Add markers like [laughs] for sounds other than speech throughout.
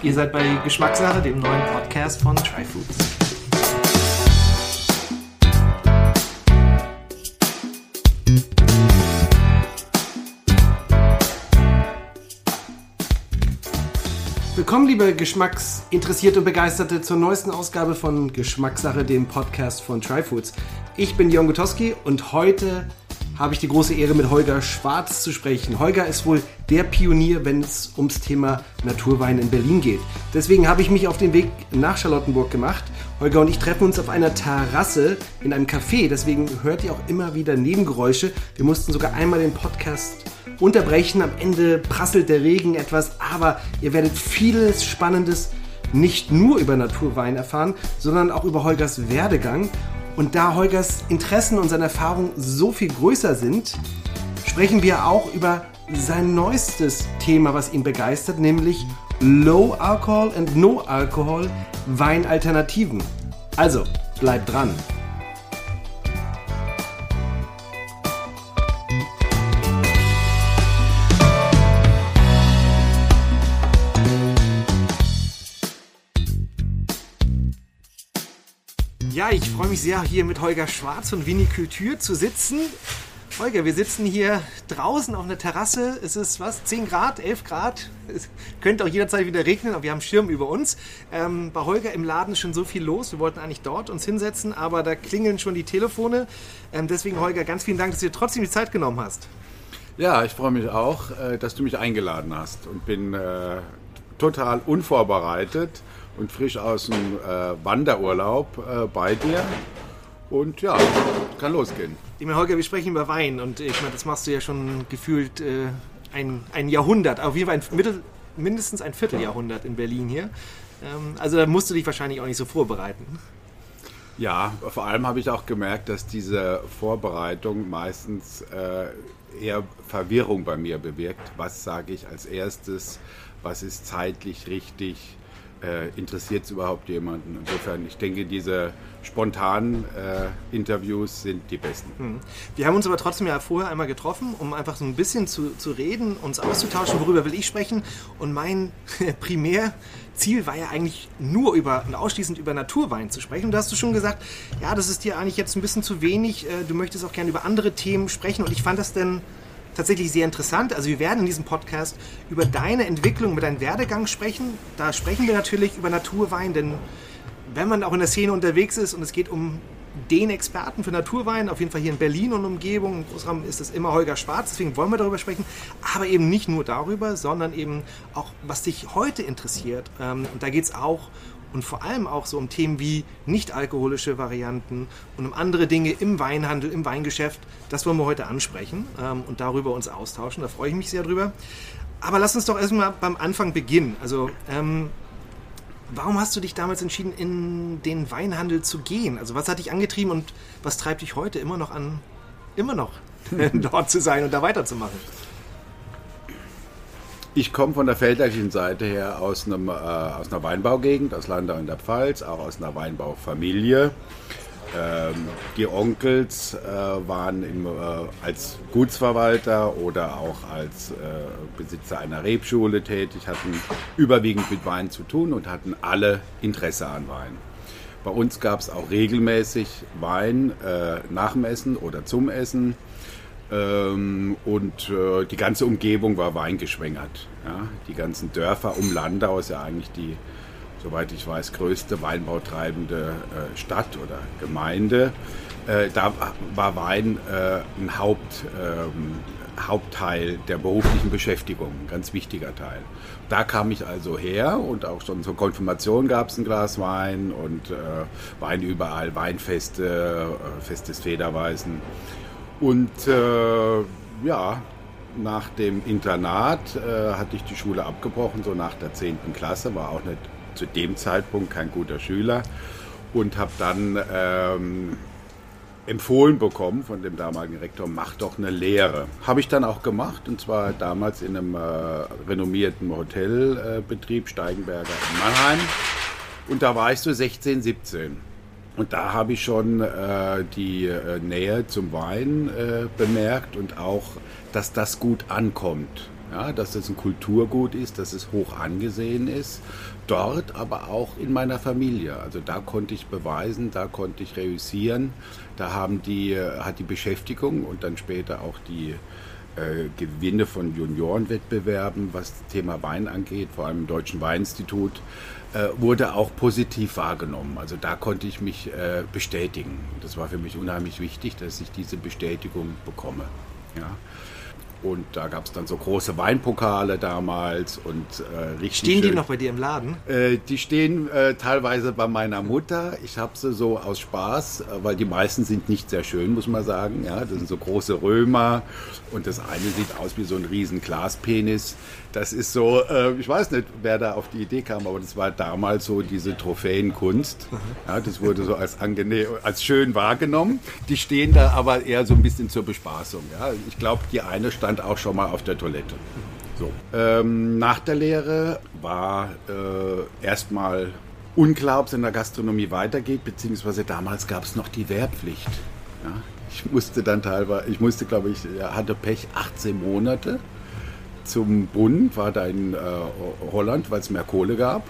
Ihr seid bei Geschmackssache, dem neuen Podcast von Tryfoods. Willkommen, liebe Geschmacksinteressierte und Begeisterte, zur neuesten Ausgabe von Geschmackssache, dem Podcast von Tryfoods. Ich bin Jon Gutowski und heute habe ich die große Ehre, mit Holger Schwarz zu sprechen. Holger ist wohl der Pionier, wenn es ums Thema Naturwein in Berlin geht. Deswegen habe ich mich auf den Weg nach Charlottenburg gemacht. Holger und ich treffen uns auf einer Terrasse in einem Café. Deswegen hört ihr auch immer wieder Nebengeräusche. Wir mussten sogar einmal den Podcast unterbrechen. Am Ende prasselt der Regen etwas, aber ihr werdet vieles Spannendes nicht nur über Naturwein erfahren, sondern auch über Holgers Werdegang und da Holgers Interessen und seine Erfahrungen so viel größer sind, sprechen wir auch über sein neuestes Thema, was ihn begeistert, nämlich Low Alcohol and No Alcohol Weinalternativen. Also, bleibt dran. Ich freue mich sehr, hier mit Holger Schwarz und Winnie Kultur zu sitzen. Holger, wir sitzen hier draußen auf einer Terrasse. Es ist was? 10 Grad, 11 Grad. Es könnte auch jederzeit wieder regnen, aber wir haben Schirm über uns. Ähm, bei Holger im Laden ist schon so viel los. Wir wollten eigentlich dort uns hinsetzen, aber da klingeln schon die Telefone. Ähm, deswegen, Holger, ganz vielen Dank, dass du dir trotzdem die Zeit genommen hast. Ja, ich freue mich auch, äh, dass du mich eingeladen hast und bin äh, total unvorbereitet und frisch aus dem äh, Wanderurlaub äh, bei dir. Und ja, kann losgehen. Ich meine, Holger, wir sprechen über Wein und ich meine, das machst du ja schon gefühlt äh, ein, ein Jahrhundert, auf jeden Fall ein Mittel, mindestens ein Vierteljahrhundert in Berlin hier. Ähm, also da musst du dich wahrscheinlich auch nicht so vorbereiten. Ja, vor allem habe ich auch gemerkt, dass diese Vorbereitung meistens äh, eher Verwirrung bei mir bewirkt. Was sage ich als erstes? Was ist zeitlich richtig? Äh, interessiert es überhaupt jemanden? Insofern, ich denke, diese spontanen äh, Interviews sind die besten. Hm. Wir haben uns aber trotzdem ja vorher einmal getroffen, um einfach so ein bisschen zu, zu reden, uns auszutauschen, worüber will ich sprechen. Und mein [laughs] Primärziel war ja eigentlich nur über und ausschließend über Naturwein zu sprechen. Und da hast du schon gesagt, ja, das ist dir eigentlich jetzt ein bisschen zu wenig. Äh, du möchtest auch gerne über andere Themen sprechen. Und ich fand das denn tatsächlich sehr interessant. Also wir werden in diesem Podcast über deine Entwicklung, über deinen Werdegang sprechen. Da sprechen wir natürlich über Naturwein, denn wenn man auch in der Szene unterwegs ist und es geht um den Experten für Naturwein, auf jeden Fall hier in Berlin und Umgebung, im Großraum ist es immer Holger Schwarz, deswegen wollen wir darüber sprechen, aber eben nicht nur darüber, sondern eben auch, was dich heute interessiert. Ähm, und da geht es auch und vor allem auch so um Themen wie nicht-alkoholische Varianten und um andere Dinge im Weinhandel, im Weingeschäft. Das wollen wir heute ansprechen ähm, und darüber uns austauschen. Da freue ich mich sehr drüber. Aber lass uns doch erstmal beim Anfang beginnen. Also, ähm, warum hast du dich damals entschieden, in den Weinhandel zu gehen? Also, was hat dich angetrieben und was treibt dich heute immer noch an, immer noch [laughs] dort zu sein und da weiterzumachen? Ich komme von der väterlichen Seite her aus, einem, äh, aus einer Weinbaugegend, aus Landau in der Pfalz, auch aus einer Weinbaufamilie. Ähm, die Onkels äh, waren im, äh, als Gutsverwalter oder auch als äh, Besitzer einer Rebschule tätig, hatten überwiegend mit Wein zu tun und hatten alle Interesse an Wein. Bei uns gab es auch regelmäßig Wein äh, nach dem Essen oder zum Essen. Ähm, und äh, die ganze Umgebung war weingeschwängert. Ja? Die ganzen Dörfer um Landau ist ja eigentlich die, soweit ich weiß, größte weinbautreibende äh, Stadt oder Gemeinde. Äh, da war Wein äh, ein Haupt, ähm, Hauptteil der beruflichen Beschäftigung, ein ganz wichtiger Teil. Da kam ich also her und auch schon zur Konfirmation gab es ein Glas Wein und äh, Wein überall, Weinfeste, äh, Fest des Federweisen. Und äh, ja, nach dem Internat äh, hatte ich die Schule abgebrochen, so nach der 10. Klasse, war auch nicht zu dem Zeitpunkt kein guter Schüler und habe dann ähm, empfohlen bekommen von dem damaligen Rektor, mach doch eine Lehre. Habe ich dann auch gemacht und zwar damals in einem äh, renommierten Hotelbetrieb, äh, Steigenberger in Mannheim. Und da war ich so 16, 17. Und da habe ich schon äh, die äh, Nähe zum Wein äh, bemerkt und auch, dass das gut ankommt. Ja, dass es ein Kulturgut ist, dass es hoch angesehen ist. Dort, aber auch in meiner Familie. Also da konnte ich beweisen, da konnte ich reüssieren. Da haben die, hat die Beschäftigung und dann später auch die äh, Gewinne von Juniorenwettbewerben, was das Thema Wein angeht, vor allem im Deutschen Weininstitut, äh, wurde auch positiv wahrgenommen. Also da konnte ich mich äh, bestätigen. Das war für mich unheimlich wichtig, dass ich diese Bestätigung bekomme. Ja. Und da gab es dann so große Weinpokale damals und äh, richtig. Stehen die noch bei dir im Laden? Äh, die stehen äh, teilweise bei meiner Mutter. Ich habe sie so aus Spaß, äh, weil die meisten sind nicht sehr schön, muss man sagen. Ja, das sind so große Römer und das eine sieht aus wie so ein riesen Glaspenis. Das ist so, äh, ich weiß nicht, wer da auf die Idee kam, aber das war damals so diese Trophäenkunst. Ja, das wurde so als angenehm, als schön wahrgenommen. Die stehen da aber eher so ein bisschen zur Bespaßung. Ja, ich glaube, die eine stand auch schon mal auf der Toilette. So. Ähm, nach der Lehre war äh, erstmal unklar, ob es in der Gastronomie weitergeht, beziehungsweise damals gab es noch die Wehrpflicht. Ja, ich musste dann teilweise, ich musste, glaube ich, hatte Pech 18 Monate zum Bund, war da in äh, Holland, weil es mehr Kohle gab.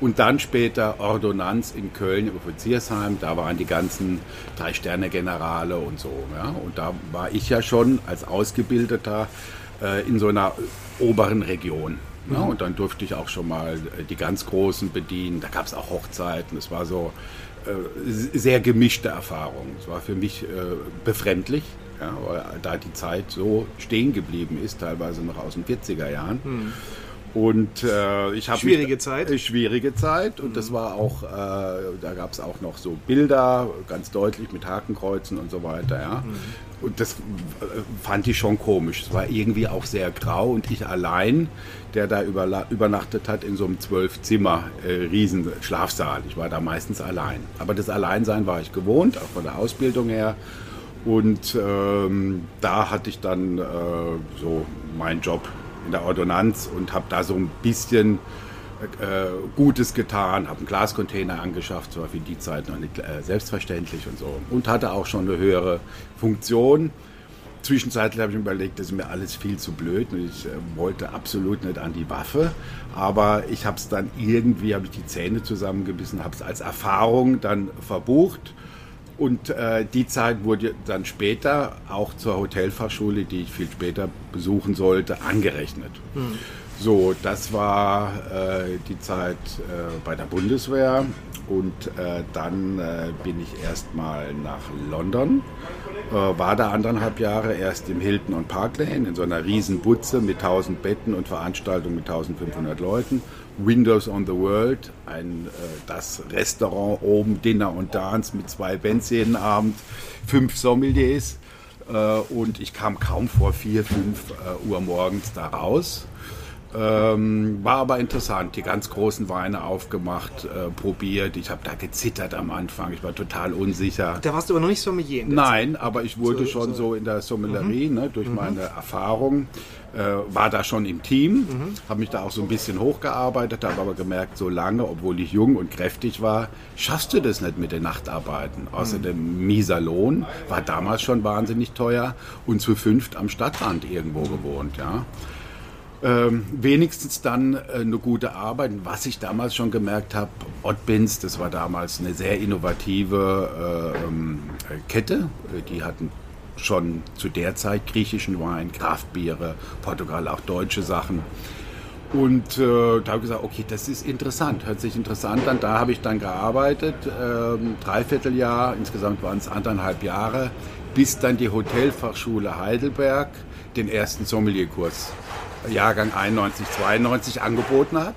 Und dann später Ordonnanz in Köln im Offiziersheim. Da waren die ganzen Drei-Sterne-Generale und so. Ja. Und da war ich ja schon als Ausgebildeter äh, in so einer oberen Region. Ja. Mhm. Und dann durfte ich auch schon mal äh, die ganz Großen bedienen. Da gab es auch Hochzeiten. Es war so äh, sehr gemischte Erfahrung. Es war für mich äh, befremdlich ja, da die Zeit so stehen geblieben ist, teilweise noch aus den 40er Jahren. Hm. Und äh, ich habe schwierige mich, Zeit. Äh, schwierige Zeit und mhm. das war auch, äh, da gab es auch noch so Bilder, ganz deutlich mit Hakenkreuzen und so weiter. Ja. Mhm. Und das äh, fand ich schon komisch. Es war irgendwie auch sehr grau und ich allein, der da übernachtet hat in so einem zwölf Zimmer äh, riesen Schlafsaal. Ich war da meistens allein. Aber das Alleinsein war ich gewohnt, auch von der Ausbildung her. Und ähm, da hatte ich dann äh, so meinen Job in der Ordonnanz und habe da so ein bisschen äh, Gutes getan, habe einen Glascontainer angeschafft, war für die Zeit noch nicht äh, selbstverständlich und so. Und hatte auch schon eine höhere Funktion. Zwischenzeitlich habe ich mir überlegt, das ist mir alles viel zu blöd und ich äh, wollte absolut nicht an die Waffe. Aber ich habe es dann irgendwie, habe ich die Zähne zusammengebissen, habe es als Erfahrung dann verbucht und äh, die Zeit wurde dann später auch zur Hotelfachschule, die ich viel später besuchen sollte, angerechnet. Mhm. So, das war äh, die Zeit äh, bei der Bundeswehr und äh, dann äh, bin ich erstmal nach London, äh, war da anderthalb Jahre erst im Hilton und Park Lane in so einer riesen Butze mit 1000 Betten und Veranstaltungen mit 1500 Leuten Windows on the World, ein, äh, das Restaurant oben, Dinner und Dance mit zwei Bands jeden Abend, fünf Sommeliers äh, und ich kam kaum vor vier, fünf äh, Uhr morgens da raus. Ähm, war aber interessant, die ganz großen Weine aufgemacht, äh, probiert. Ich habe da gezittert am Anfang, ich war total unsicher. Da warst du aber noch nicht Sommelier? Nein, aber ich wurde so, schon so. so in der Sommelerie, mhm. ne, durch mhm. meine Erfahrung äh, war da schon im Team, mhm. habe mich da auch so ein bisschen hochgearbeitet, habe aber gemerkt, so lange, obwohl ich jung und kräftig war, schaffst du das nicht mit den Nachtarbeiten. Außerdem mhm. mieser Lohn, war damals schon wahnsinnig teuer und zu fünft am Stadtrand irgendwo gewohnt. Ja. Ähm, wenigstens dann äh, eine gute Arbeit. Was ich damals schon gemerkt habe, Ottbins, das war damals eine sehr innovative äh, ähm, Kette. Die hatten schon zu der Zeit griechischen Wein, Kraftbiere, Portugal auch deutsche Sachen. Und äh, da habe ich gesagt, okay, das ist interessant, hört sich interessant an. Da habe ich dann gearbeitet, ähm, dreiviertel Jahr, insgesamt waren es anderthalb Jahre, bis dann die Hotelfachschule Heidelberg den ersten Sommelierkurs, Jahrgang 91, 92, angeboten hat.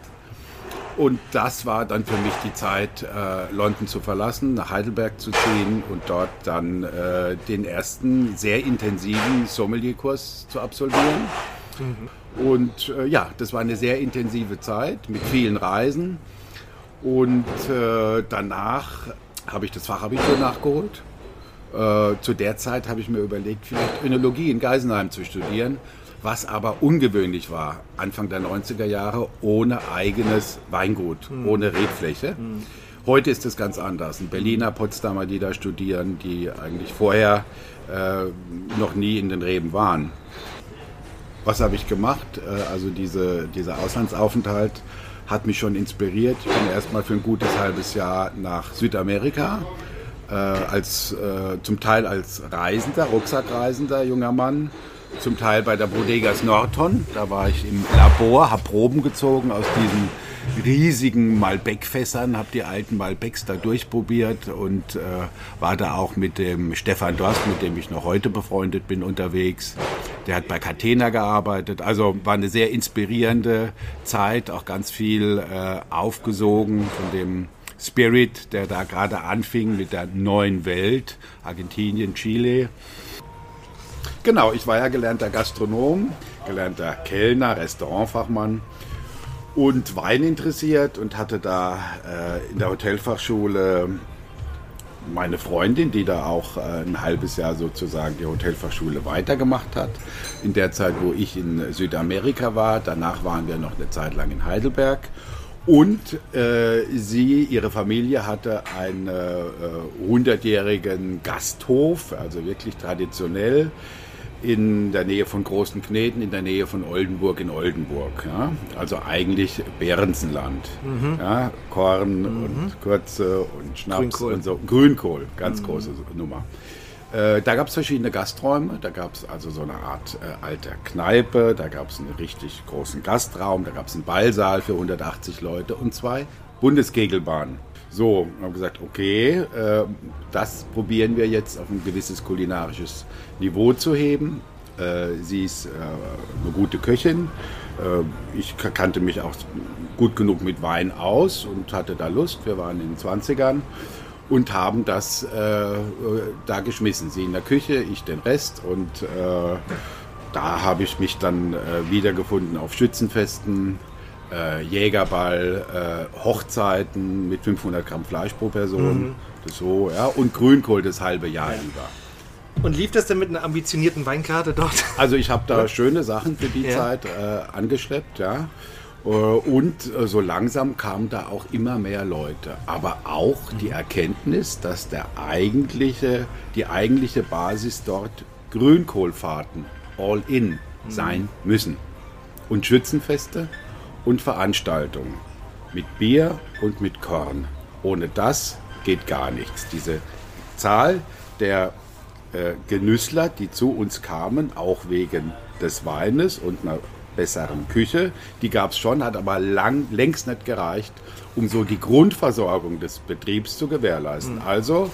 Und das war dann für mich die Zeit, äh, London zu verlassen, nach Heidelberg zu ziehen und dort dann äh, den ersten sehr intensiven Sommelierkurs zu absolvieren. Mhm. Und äh, ja, das war eine sehr intensive Zeit mit vielen Reisen. Und äh, danach habe ich das Fachabitur nachgeholt. Äh, zu der Zeit habe ich mir überlegt, vielleicht Önologie in Geisenheim zu studieren was aber ungewöhnlich war, Anfang der 90er Jahre, ohne eigenes Weingut, mhm. ohne Rebfläche. Mhm. Heute ist es ganz anders. Ein Berliner, Potsdamer, die da studieren, die eigentlich vorher äh, noch nie in den Reben waren. was habe ich gemacht? Äh, also diese, dieser Auslandsaufenthalt hat mich schon inspiriert. Ich bin erstmal für ein gutes halbes Jahr nach Südamerika, äh, als, äh, zum Teil als Reisender, Rucksackreisender, junger Mann, zum Teil bei der Bodegas Norton. Da war ich im Labor, habe Proben gezogen aus diesen riesigen Malbec-Fässern, habe die alten Malbecs da durchprobiert und äh, war da auch mit dem Stefan Dorst, mit dem ich noch heute befreundet bin, unterwegs. Der hat bei Catena gearbeitet. Also war eine sehr inspirierende Zeit, auch ganz viel äh, aufgesogen von dem Spirit, der da gerade anfing mit der neuen Welt, Argentinien, Chile. Genau, ich war ja gelernter Gastronom, gelernter Kellner, Restaurantfachmann und Wein interessiert und hatte da äh, in der Hotelfachschule meine Freundin, die da auch äh, ein halbes Jahr sozusagen die Hotelfachschule weitergemacht hat. In der Zeit, wo ich in Südamerika war. Danach waren wir noch eine Zeit lang in Heidelberg. Und äh, sie, ihre Familie hatte einen äh, hundertjährigen Gasthof, also wirklich traditionell in der Nähe von Großen Kneten, in der Nähe von Oldenburg in Oldenburg. Ja? Also eigentlich Behrensenland. Mhm. Ja? Korn mhm. und Kürze und Schnaps Grünkohl. und so. Grünkohl, ganz mhm. große Nummer. Äh, da gab es verschiedene Gasträume, da gab es also so eine Art äh, alter Kneipe, da gab es einen richtig großen Gastraum, da gab es einen Ballsaal für 180 Leute und zwei Bundeskegelbahnen. So, wir haben gesagt, okay, äh, das probieren wir jetzt auf ein gewisses kulinarisches Niveau zu heben. Äh, sie ist äh, eine gute Köchin. Äh, ich kannte mich auch gut genug mit Wein aus und hatte da Lust. Wir waren in den 20ern und haben das äh, da geschmissen. Sie in der Küche, ich den Rest und äh, da habe ich mich dann wiedergefunden auf Schützenfesten, äh, Jägerball, äh, Hochzeiten mit 500 Gramm Fleisch pro Person. Mhm. so, ja, und Grünkohl das halbe Jahr ja. über. Und lief das denn mit einer ambitionierten Weinkarte dort? [laughs] Also ich habe da ja. schöne Sachen für die ja. Zeit äh, angeschleppt, ja. Äh, und äh, so langsam kamen da auch immer mehr Leute. Aber auch die mhm. Erkenntnis, dass der eigentliche, die eigentliche Basis dort Grünkohlfahrten all in mhm. sein müssen. Und Schützenfeste und Veranstaltungen mit Bier und mit Korn. Ohne das geht gar nichts. Diese Zahl der äh, Genüssler, die zu uns kamen, auch wegen des Weines und einer besseren Küche, die gab es schon, hat aber lang, längst nicht gereicht, um so die Grundversorgung des Betriebs zu gewährleisten. Mhm. Also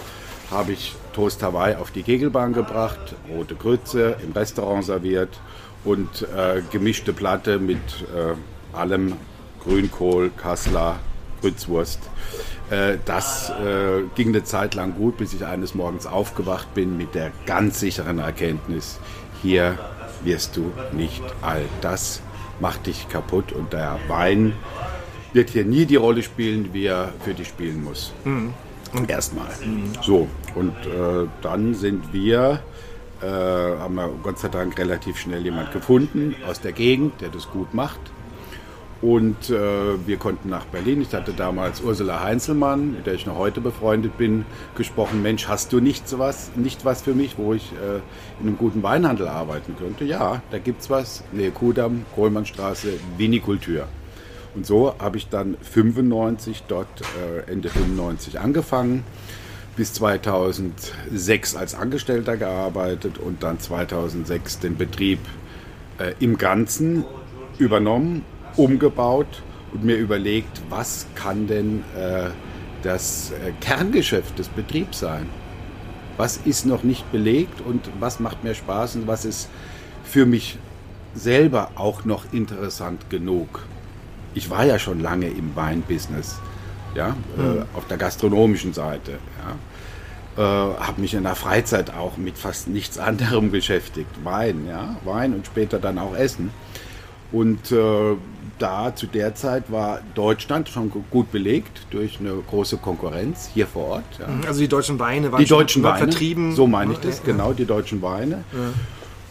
habe ich Toast Hawaii auf die Kegelbahn gebracht, rote Grütze im Restaurant serviert und äh, gemischte Platte mit äh, allem Grünkohl, Kassler, Grützwurst. Äh, das äh, ging eine Zeit lang gut, bis ich eines Morgens aufgewacht bin mit der ganz sicheren Erkenntnis, hier wirst du nicht alt. Das macht dich kaputt und der Wein wird hier nie die Rolle spielen, wie er für dich spielen muss. Mhm. Erstmal. Mhm. So, und äh, dann sind wir, äh, haben wir Gott sei Dank relativ schnell jemand gefunden aus der Gegend, der das gut macht und äh, wir konnten nach Berlin. Ich hatte damals Ursula Heinzelmann, mit der ich noch heute befreundet bin, gesprochen. Mensch, hast du nicht sowas, nicht was für mich, wo ich äh, in einem guten Weinhandel arbeiten könnte? Ja, da gibt's was. Nähe Kudamm, Kohlmannstraße, Vinikultur. Und so habe ich dann 95 dort äh, Ende 95 angefangen, bis 2006 als Angestellter gearbeitet und dann 2006 den Betrieb äh, im Ganzen übernommen umgebaut und mir überlegt, was kann denn äh, das äh, Kerngeschäft des Betriebs sein? Was ist noch nicht belegt und was macht mir Spaß und was ist für mich selber auch noch interessant genug? Ich war ja schon lange im Weinbusiness, ja, mhm. äh, auf der gastronomischen Seite. Ja. Äh, habe mich in der Freizeit auch mit fast nichts anderem [laughs] beschäftigt. Wein, ja, Wein und später dann auch Essen. Und äh, da zu der Zeit war Deutschland schon gut belegt durch eine große Konkurrenz hier vor Ort. Ja. Mhm, also die deutschen Weine waren die deutschen Weine, vertrieben. So meine ich das, genau, die deutschen Weine. Ja.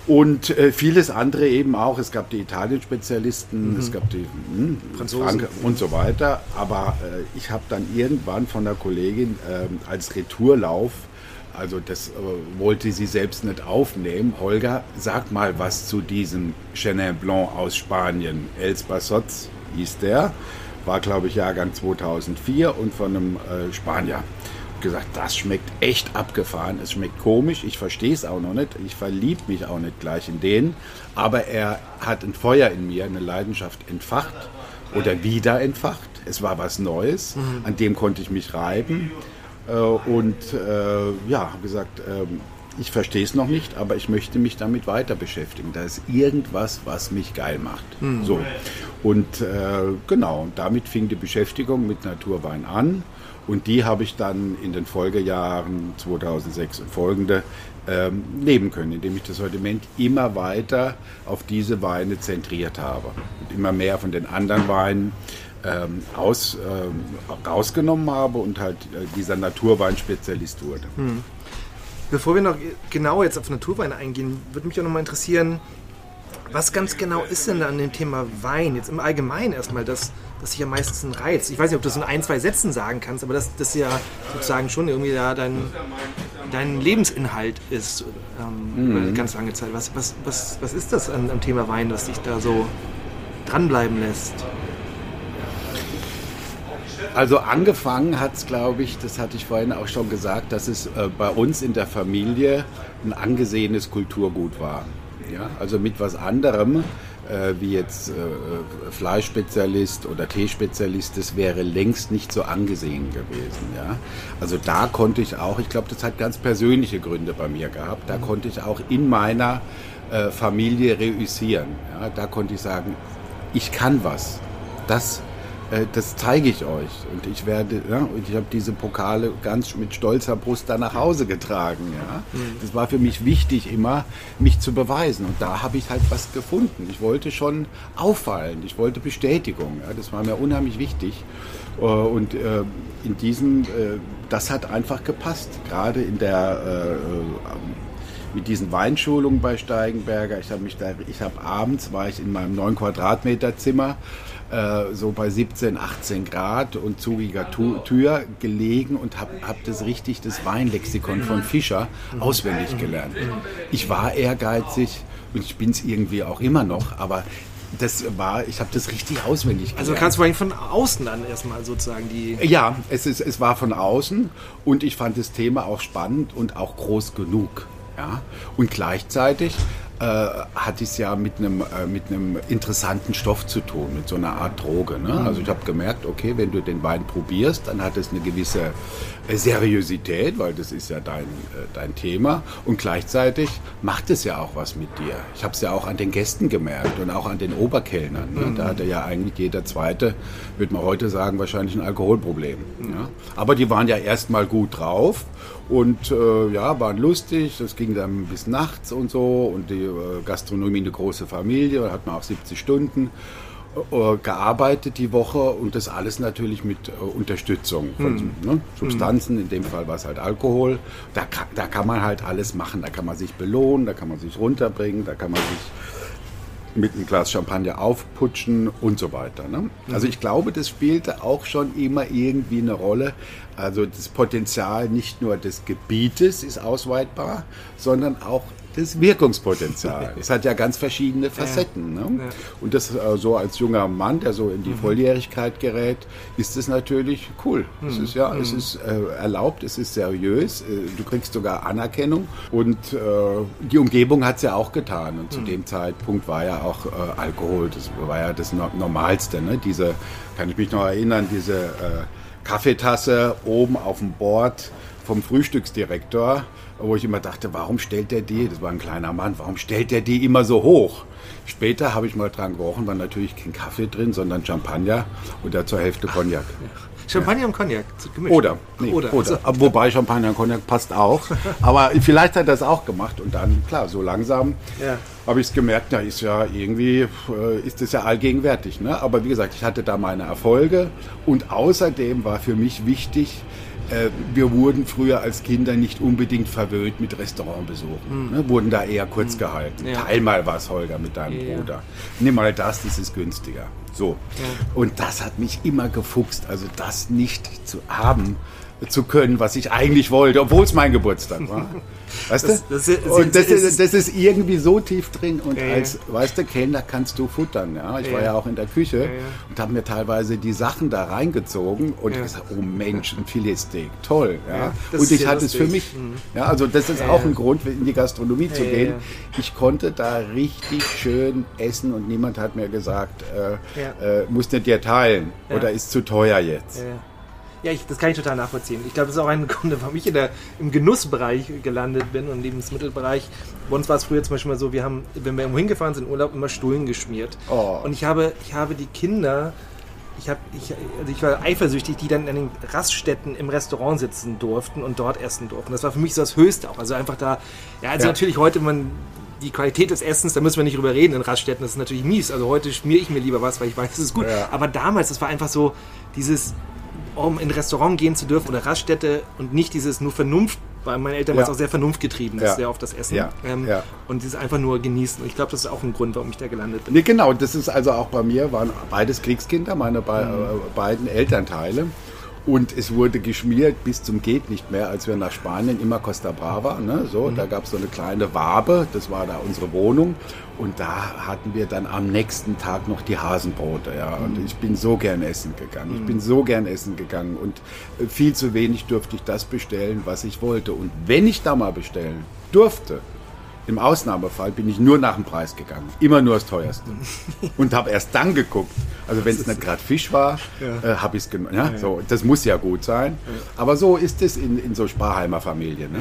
Und äh, vieles andere eben auch. Es gab die Italien-Spezialisten, mhm. es gab die mh, hm, Franzosen und so weiter. Aber äh, ich habe dann irgendwann von der Kollegin äh, als Retourlauf Also das äh, wollte sie selbst nicht aufnehmen. Holger, sag mal was zu diesem Chenin Blanc aus Spanien. Els Basots hieß der, war glaube ich Jahrgang 2004 und von einem äh, Spanier. Gesagt, das schmeckt echt abgefahren. Es schmeckt komisch. Ich verstehe es auch noch nicht. Ich verliebe mich auch nicht gleich in den. Aber er hat ein Feuer in mir, eine Leidenschaft entfacht oder wieder entfacht. Es war was Neues, mhm. an dem konnte ich mich reiben. Äh, und äh, ja, habe gesagt, äh, ich verstehe es noch nicht, aber ich möchte mich damit weiter beschäftigen. Da ist irgendwas, was mich geil macht. Mhm. So. Und äh, genau, damit fing die Beschäftigung mit Naturwein an. Und die habe ich dann in den Folgejahren 2006 und folgende ähm, leben können, indem ich das Sortiment immer weiter auf diese Weine zentriert habe. Und immer mehr von den anderen Weinen ähm, aus, ähm, rausgenommen habe und halt äh, dieser Naturweinspezialist wurde. Hm. Bevor wir noch genau jetzt auf Naturwein eingehen, würde mich auch noch mal interessieren, was ganz genau ist denn an dem Thema Wein, jetzt im Allgemeinen erstmal, das, das sich ja meistens reizt? Ich weiß nicht, ob du das in ein, zwei Sätzen sagen kannst, aber das, das ja sozusagen schon irgendwie da dein, dein Lebensinhalt ist ähm, mhm. über eine ganz lange Zeit. Was, was, was, was ist das an, am Thema Wein, das dich da so dranbleiben lässt? Also angefangen hat es, glaube ich, das hatte ich vorhin auch schon gesagt, dass es äh, bei uns in der Familie ein angesehenes Kulturgut war. Ja? Also mit was anderem, äh, wie jetzt äh, Fleischspezialist oder Teespezialist, das wäre längst nicht so angesehen gewesen. Ja? Also da konnte ich auch, ich glaube, das hat ganz persönliche Gründe bei mir gehabt, da konnte ich auch in meiner äh, Familie reüssieren. Ja? Da konnte ich sagen, ich kann was. Das äh, das zeige ich euch. Und ich werde, ja, und ich habe diese Pokale ganz mit stolzer Brust da nach Hause getragen. Ja. Mhm. Das war für mich wichtig, immer mich zu beweisen. Und da habe ich halt was gefunden. Ich wollte schon auffallen, ich wollte Bestätigung. Ja. Das war mir unheimlich wichtig. Äh, und äh, in diesem, das hat einfach gepasst. Gerade in der mit diesen Weinschulungen bei Steigenberger. Ich habe mich da, ich habe abends war ich in meinem 9 Quadratmeter Zimmer äh, so bei 17, 18 Grad und zugiger Tür gelegen und habe hab das richtig, das Weinlexikon von Fischer auswendig gelernt. Ich war ehrgeizig und ich bin es irgendwie auch immer noch, aber das war, ich habe das richtig auswendig gelernt. Also kannst du eigentlich von außen dann erstmal sozusagen die. Ja, es, ist, es war von außen und ich fand das Thema auch spannend und auch groß genug. Ja? Und gleichzeitig äh, hat es ja mit einem, äh, mit einem interessanten Stoff zu tun, mit so einer Art Droge. Ne? Mhm. Also ich habe gemerkt, okay, wenn du den Wein probierst, dann hat es eine gewisse äh, Seriosität, weil das ist ja dein, äh, dein Thema. Und gleichzeitig macht es ja auch was mit dir. Ich habe es ja auch an den Gästen gemerkt und auch an den Oberkellnern. Ne? Mhm. Da hatte ja eigentlich jeder Zweite, würde man heute sagen, wahrscheinlich ein Alkoholproblem. Mhm. Ja? Aber die waren ja erstmal gut drauf und äh, ja, waren lustig. Das ging dann bis nachts und so. Und die äh, Gastronomie eine große Familie, da hat man auch 70 Stunden äh, gearbeitet die Woche und das alles natürlich mit äh, Unterstützung von mhm. ne, Substanzen, in dem Fall war es halt Alkohol. Da da kann man halt alles machen. Da kann man sich belohnen, da kann man sich runterbringen, da kann man sich mit einem Glas Champagner aufputschen und so weiter. Ne? Mhm. Also ich glaube, das spielte auch schon immer irgendwie eine Rolle. Also das Potenzial nicht nur des Gebietes ist ausweitbar, sondern auch das Wirkungspotenzial. [laughs] Es hat ja ganz verschiedene Facetten. Ne? Ja. Und das äh, so als junger Mann, der so in die mhm. Volljährigkeit gerät, ist es natürlich cool. Mhm. Es ist ja, mhm. es ist äh, erlaubt, es ist seriös, äh, du kriegst sogar Anerkennung und äh, die Umgebung hat es ja auch getan. Und zu mhm. dem Zeitpunkt war ja auch Alkohol, das war ja das Normalste. Ne? Diese, kann ich mich noch erinnern, diese Kaffeetasse oben auf dem Board vom Frühstücksdirektor wo ich immer dachte, warum stellt der die, das war ein kleiner Mann, warum stellt der die immer so hoch? Später habe ich mal dran gerochen, war natürlich kein Kaffee drin, sondern Champagner und da zur Hälfte Cognac. Champagner ja. und Cognac gemischt. Oder, nee, oder. oder. Also. [laughs] Wobei Champagner und Cognac passt auch. [laughs] Aber vielleicht hat er das auch gemacht und dann, klar, so langsam ja. Habe ich es gemerkt, da ist ja irgendwie, äh, ist das ja allgegenwärtig. Ne? Aber wie gesagt, ich hatte da meine Erfolge und außerdem war für mich wichtig, äh, wir wurden früher als Kinder nicht unbedingt verwöhnt mit Restaurantbesuchen. Mhm. Ne? Wurden da eher kurz mhm. gehalten. Ja. Teil mal was, Holger, mit deinem ja. Bruder. Nimm mal das, das ist günstiger. So. Ja. Und das hat mich immer gefuchst. Also das nicht zu haben, zu können, was ich eigentlich wollte, obwohl es mein Geburtstag war. [laughs] Weißt Das- du? das ist- und das, ist- das ist irgendwie so tief drin und ja. als, weißt du, Kellner kannst du futtern. Ja? Ich war Ja. auch in der Küche ja. und habe mir teilweise die Sachen da reingezogen und Ja. gesagt, oh Mensch, ein Filetsteak, toll. Ja? Ja, das und ich hatte es für mich, ja, also das ist auch ein Grund, in die Gastronomie zu gehen. Ich konnte da richtig schön essen und niemand hat mir gesagt, äh, äh, musst du dir teilen oder ist zu teuer jetzt. Ja, ich, das kann ich total nachvollziehen. Ich glaube, das ist auch ein [laughs] Grund, warum ich in der, im Genussbereich gelandet bin und im Lebensmittelbereich. Bei uns war es früher zum Beispiel mal so, wir haben, wenn wir irgendwo hingefahren sind, in Urlaub immer Stullen geschmiert. Oh. Und ich habe, ich habe die Kinder, ich, hab, ich, also ich war eifersüchtig, die dann an den Raststätten im Restaurant sitzen durften und dort essen durften. Das war für mich so das Höchste auch. Also einfach da, ja, also Ja. natürlich heute man die Qualität des Essens, da müssen wir nicht drüber reden in Raststätten, das ist natürlich mies. Also heute schmiere ich mir lieber was, weil ich weiß, es ist gut. Ja. Aber damals, das war einfach so dieses, um in ein Restaurant gehen zu dürfen oder Raststätte und nicht dieses nur Vernunft, weil meine Eltern Ja. waren auch sehr vernunftgetrieben, das Ja. ist sehr oft das Essen. Ja. Ähm, Ja. Und dieses einfach nur genießen. Und ich glaube, das ist auch ein Grund, warum ich da gelandet bin. Nee, genau, das ist also auch bei mir, waren beides Kriegskinder, meine be Mhm. äh, beiden Elternteile. Und es wurde geschmiert bis zum geht nicht mehr, als wir nach Spanien, immer Costa Brava. Ne? So, Mhm. Da gab es so eine kleine Wabe, das war da unsere Wohnung. Und da hatten wir dann am nächsten Tag noch die Hasenbrote. Ja? Mhm. Und ich bin so gern essen gegangen. Ich bin so gern essen gegangen. Und äh, viel zu wenig durfte ich das bestellen, was ich wollte. Und wenn ich da mal bestellen durfte, im Ausnahmefall bin ich nur nach dem Preis gegangen. Immer nur das teuerste. [laughs] Und habe erst dann geguckt. Also wenn es nicht gerade Fisch war, Ja. äh, habe ich es genommen. Ja, So, das muss ja gut sein. Aber so ist es in, in so Sparheimer Familien. Ne?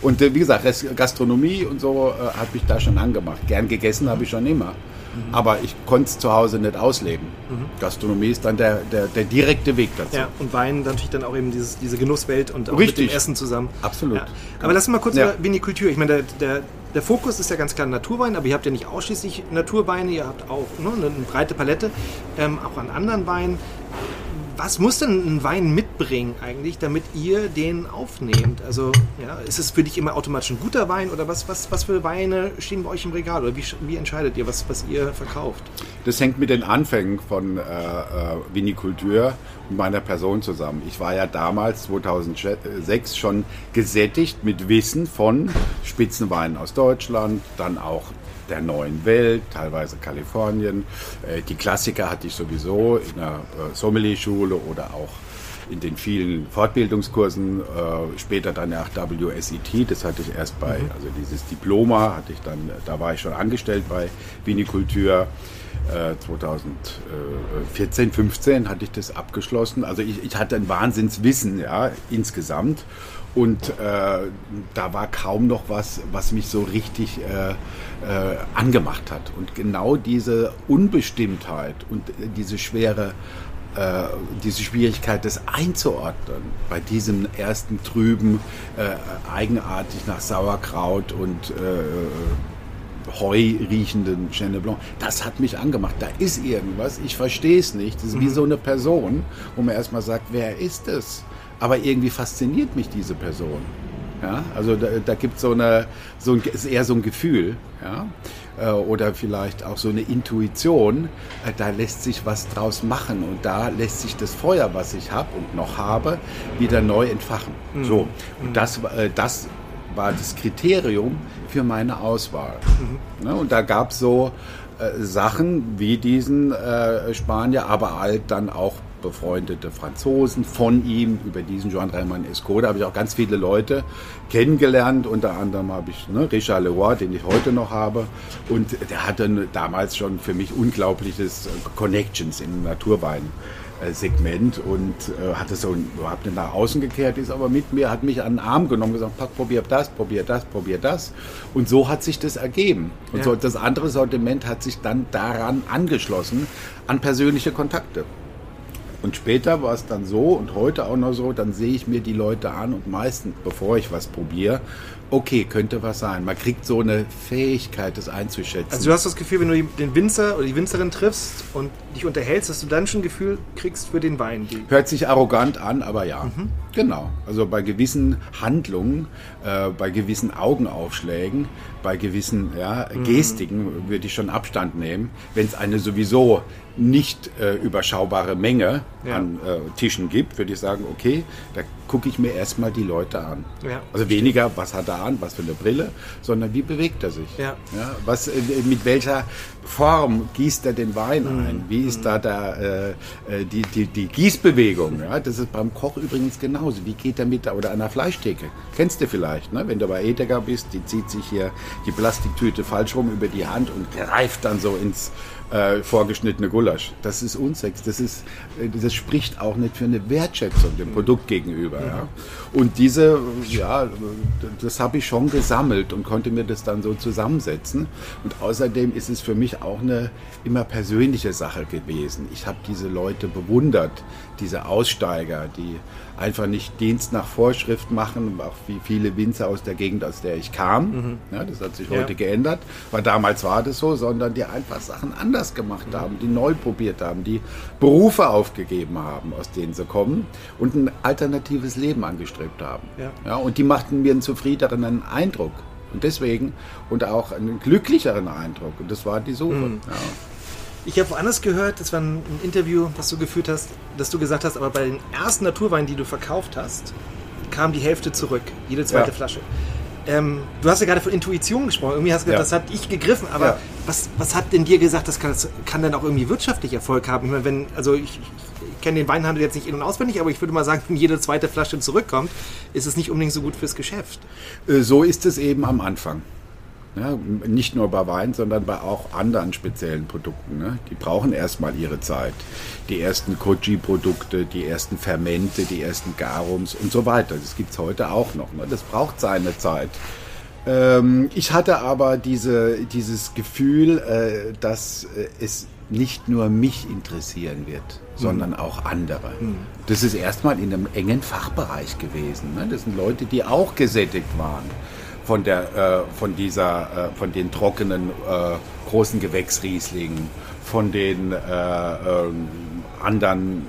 Und äh, wie gesagt, Gastronomie und so äh, habe ich da schon angemacht. Gern gegessen habe ich schon immer. Mhm. Aber ich konnte es zu Hause nicht ausleben. Gastronomie ist dann der, der, der direkte Weg dazu. Ja, und Wein natürlich dann auch eben dieses, diese Genusswelt und auch Richtig. mit dem Essen zusammen. Absolut. Ja. Aber lass uns mal kurz Ja. über Vinikultur. Ich meine, der, der, der Fokus ist ja ganz klar Naturwein, aber ihr habt ja nicht ausschließlich Naturweine, ihr habt auch ne, eine, breite Palette, ähm, auch an anderen Weinen. Was muss denn ein Wein mitbringen eigentlich, damit ihr den aufnehmt? Also, ja, ist es für dich immer automatisch ein guter Wein oder was, was, was für Weine stehen bei euch im Regal? Oder wie, wie entscheidet ihr, was, was ihr verkauft? Das hängt mit den Anfängen von äh, äh, Vinikultur und meiner Person zusammen. Ich war ja damals, 2006, schon gesättigt mit Wissen von Spitzenweinen aus Deutschland, dann auch der neuen Welt, teilweise Kalifornien. Äh, die Klassiker hatte ich sowieso in der äh, Sommelier-Schule oder auch in den vielen Fortbildungskursen, äh, später dann ja auch WSET, das hatte ich erst bei, also dieses Diploma hatte ich dann, da war ich schon angestellt bei Vinikultur. Äh, 2014, 15 hatte ich das abgeschlossen. Also ich, ich hatte ein Wahnsinnswissen, ja, insgesamt. Und äh, da war kaum noch was, was mich so richtig äh, äh, angemacht hat. Und genau diese Unbestimmtheit und äh, diese schwere äh, diese Schwierigkeit, das einzuordnen bei diesem ersten trüben, äh, eigenartig nach Sauerkraut und Heu riechenden Chenin Blanc, das hat mich angemacht. Da ist irgendwas, ich verstehe es nicht. Das ist wie so eine Person, wo man erstmal sagt, wer ist es? Aber irgendwie fasziniert mich diese Person. Ja, also da, da gibt es so eine, so ein, ist eher so ein Gefühl, ja, äh, oder vielleicht auch so eine Intuition. Äh, da lässt sich was draus machen und da lässt sich das Feuer, was ich habe und noch habe, wieder neu entfachen. So, und das, äh, das war das Kriterium für meine Auswahl. Ne, und da gab es so Sachen wie diesen Spanier, aber halt dann auch befreundete Franzosen von ihm über diesen Jean Raymond Esco. Da habe ich auch ganz viele Leute kennengelernt. Unter anderem habe ich ne, Richard Leroy, den ich heute noch habe. Und der hatte damals schon für mich unglaubliches Connections im Naturwein. Segment und äh, hatte so überhaupt nicht nach außen gekehrt, ist aber mit mir, hat mich an den Arm genommen, gesagt, pack, probier das, probier das, probier das. Und so hat sich das ergeben. Und Ja. so, das andere Sortiment hat sich dann daran angeschlossen, an persönliche Kontakte. Und später war es dann so und heute auch noch so, dann sehe ich mir die Leute an und meistens, bevor ich was probiere, okay, könnte was sein. Man kriegt so eine Fähigkeit, das einzuschätzen. Also du hast das Gefühl, wenn du den Winzer oder die Winzerin triffst und dich unterhältst, dass du dann schon ein Gefühl kriegst für den Wein. Hört sich arrogant an, aber ja. Mhm. Genau. Also bei gewissen Handlungen, äh, bei gewissen Augenaufschlägen, bei gewissen ja, Mhm. Gestiken würde ich schon Abstand nehmen. Wenn es eine sowieso nicht äh, überschaubare Menge Ja. an äh, Tischen gibt, würde ich sagen, okay, da gucke ich mir erstmal die Leute an. Ja. Also weniger, was hat er an, was für eine Brille, sondern wie bewegt er sich. Ja. was, äh, mit welcher Form gießt er den Wein ein? Wie ist da der, äh, äh, die, die, die Gießbewegung? Ja? Das ist beim Koch übrigens genauso. Wie geht er mit, oder an der Fleischtheke? Kennst du vielleicht, ne? wenn du bei Edeka bist, die zieht sich hier die Plastiktüte falsch rum über die Hand und greift dann so ins äh, vorgeschnittene Gulasch. Das ist Unsex. Das, ist, äh, das spricht auch nicht für eine Wertschätzung dem Produkt gegenüber. Ja. Und diese, ja, das habe ich schon gesammelt und konnte mir das dann so zusammensetzen. Und außerdem ist es für mich auch eine immer persönliche Sache gewesen. Ich habe diese Leute bewundert, diese Aussteiger, die einfach nicht Dienst nach Vorschrift machen, auch wie viele Winzer aus der Gegend, aus der ich kam. Mhm. Ja, das hat sich ja. heute geändert, weil damals war das so, sondern die einfach Sachen anders gemacht mhm. haben, die neu probiert haben, die Berufe aufgegeben haben, aus denen sie kommen und ein alternatives Leben angestrebt haben. Ja. ja und die machten mir einen zufriedeneren Eindruck. Und deswegen und auch einen glücklicheren Eindruck. Und das war die Suche. Mhm. Ja. Ich habe woanders gehört, das war ein Interview, das du geführt hast, dass du gesagt hast, aber bei den ersten Naturweinen, die du verkauft hast, kam die Hälfte zurück, jede zweite ja. Flasche. Ähm, du hast ja gerade von Intuition gesprochen. Irgendwie hast du gesagt, ja. das hat ich gegriffen. Aber ja. was, was hat denn dir gesagt, das kann, das kann dann auch irgendwie wirtschaftlich Erfolg haben? Ich meine, wenn, also ich, ich, ich kenne den Weinhandel jetzt nicht in- und auswendig, aber ich würde mal sagen, wenn jede zweite Flasche zurückkommt, ist es nicht unbedingt so gut fürs Geschäft. Äh, so ist es eben am Anfang. Ja, nicht nur bei Wein, sondern bei auch anderen speziellen Produkten. Ne? Die brauchen erstmal ihre Zeit. Die ersten Koji-Produkte, die ersten Fermente, die ersten Garums und so weiter. Das gibt es heute auch noch. Ne? Das braucht seine Zeit. Ähm, ich hatte aber diese, dieses Gefühl, äh, dass äh, es nicht nur mich interessieren wird, mhm. sondern auch andere. Mhm. Das ist erstmal in einem engen Fachbereich gewesen. Ne? Das sind Leute, die auch gesättigt waren von der äh, von dieser äh, von den trockenen äh, großen Gewächsrieslingen, von den äh, ähm, anderen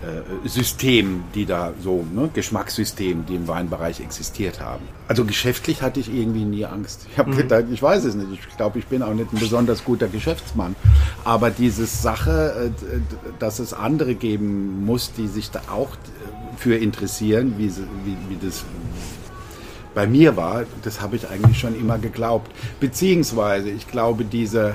äh, Systemen, die da so, ne, Geschmackssystemen, die im Weinbereich existiert haben. Also geschäftlich hatte ich irgendwie nie Angst. Ich habe mhm. gedacht, ich weiß es nicht. Ich glaube, ich bin auch nicht ein besonders guter Geschäftsmann. Aber diese Sache, äh, dass es andere geben muss, die sich da auch für interessieren, wie, wie, wie das bei mir war, das habe ich eigentlich schon immer geglaubt. Beziehungsweise, ich glaube, diese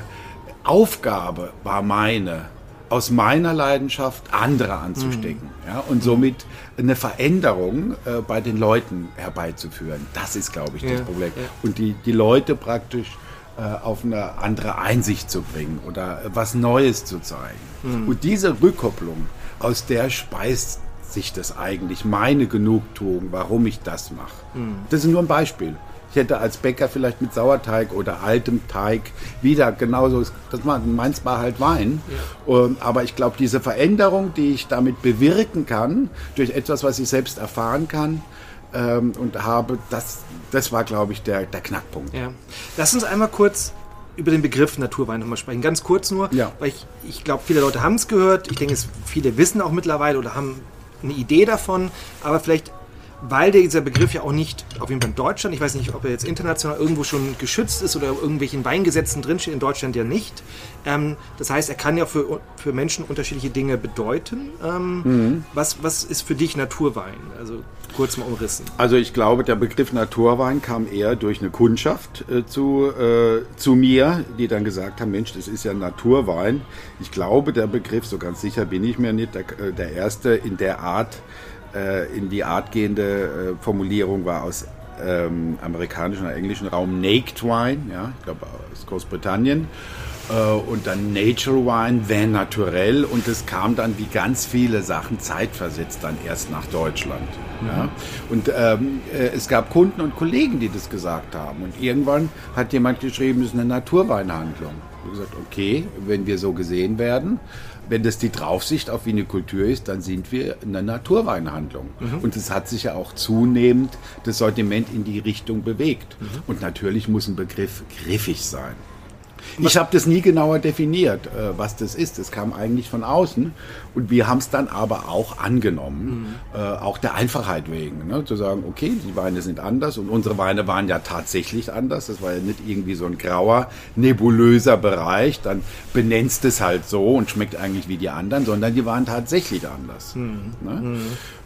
Aufgabe war meine, aus meiner Leidenschaft andere anzustecken mhm. ja, und somit eine Veränderung äh, bei den Leuten herbeizuführen. Das ist, glaube ich, das ja, Problem. Ja. Und die, die Leute praktisch äh, auf eine andere Einsicht zu bringen oder was Neues zu zeigen. Mhm. Und diese Rückkopplung, aus der speist sich das eigentlich, meine Genugtuung, warum ich das mache. Mhm. Das ist nur ein Beispiel. Ich hätte als Bäcker vielleicht mit Sauerteig oder altem Teig wieder genauso, das meins war halt Wein. Ja. Ähm, aber ich glaube, diese Veränderung, die ich damit bewirken kann, durch etwas, was ich selbst erfahren kann, ähm, und habe, das, das war, glaube ich, der, der Knackpunkt. Ja. Lass uns einmal kurz über den Begriff Naturwein nochmal sprechen. Ganz kurz nur, ja. weil ich, ich glaube, viele Leute haben es gehört. Ich denke, es, viele wissen auch mittlerweile oder haben eine Idee davon, aber vielleicht, weil dieser Begriff ja auch nicht, auf jeden Fall in Deutschland, ich weiß nicht, ob er jetzt international irgendwo schon geschützt ist oder irgendwelchen Weingesetzen drinsteht, in Deutschland ja nicht. Ähm, das heißt, er kann ja für, für Menschen unterschiedliche Dinge bedeuten. Ähm, mhm. was, was ist für dich Naturwein? Also kurz mal umrissen. Also ich glaube, der Begriff Naturwein kam eher durch eine Kundschaft äh, zu, äh, zu mir, die dann gesagt haben, Mensch, das ist ja Naturwein. Ich glaube, der Begriff, so ganz sicher bin ich mir nicht, der, äh, der erste in der Art, äh, in die Art gehende äh, Formulierung war aus ähm, amerikanischen oder englischen Raum Naked Wine, ja, ich glaube aus Großbritannien. Äh, und dann Nature Wine, Vin Naturel und es kam dann wie ganz viele Sachen zeitversetzt dann erst nach Deutschland. Mhm. Ja? Und ähm, äh, es gab Kunden und Kollegen, die das gesagt haben. Und irgendwann hat jemand geschrieben, es ist eine Naturweinhandlung. Ich habe gesagt, okay, wenn wir so gesehen werden, wenn das die Draufsicht auf Vinikultur ist, dann sind wir eine Naturweinhandlung. Mhm. Und es hat sich ja auch zunehmend das Sortiment in die Richtung bewegt. Mhm. Und natürlich muss ein Begriff griffig sein. Ich habe das nie genauer definiert, äh, was das ist. Das kam eigentlich von außen. Und wir haben es dann aber auch angenommen, mhm. äh, auch der Einfachheit wegen. Ne? Zu sagen, okay, die Weine sind anders und unsere Weine waren ja tatsächlich anders. Das war ja nicht irgendwie so ein grauer, nebulöser Bereich. Dann benennst es halt so und schmeckt eigentlich wie die anderen, sondern die waren tatsächlich anders. Mhm. Ne? Mhm.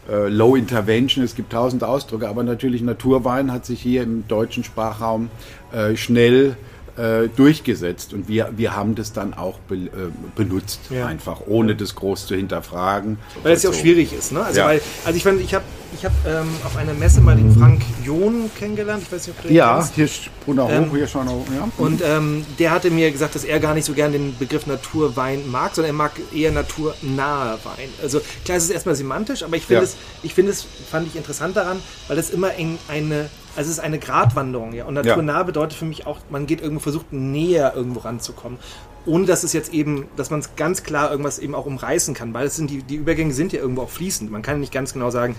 äh, Low Intervention, es gibt tausend Ausdrücke, aber natürlich Naturwein hat sich hier im deutschen Sprachraum äh, schnell äh, durchgesetzt und wir, wir haben das dann auch be, äh, benutzt, ja. einfach ohne das groß zu hinterfragen. Weil es ja auch schwierig ist, ne? Also, ja. weil, also ich fand, ich habe ich hab, ähm, auf einer Messe mal den Frank John kennengelernt, ich weiß nicht, ob du Ja, kennst. hier Brunner ähm, hier schon auch, ja. Und ähm, der hatte mir gesagt, dass er gar nicht so gern den Begriff Naturwein mag, sondern er mag eher naturnahe Wein. Also klar, es ist erstmal semantisch, aber ich finde es, ich finde es, fand ich interessant daran, weil es immer in eine also es ist eine Gratwanderung, ja. Und naturnah ja. bedeutet für mich auch, man geht irgendwo, versucht näher irgendwo ranzukommen. Ohne dass es jetzt eben, dass man es ganz klar irgendwas eben auch umreißen kann, weil es sind die, die Übergänge sind ja irgendwo auch fließend. Man kann nicht ganz genau sagen,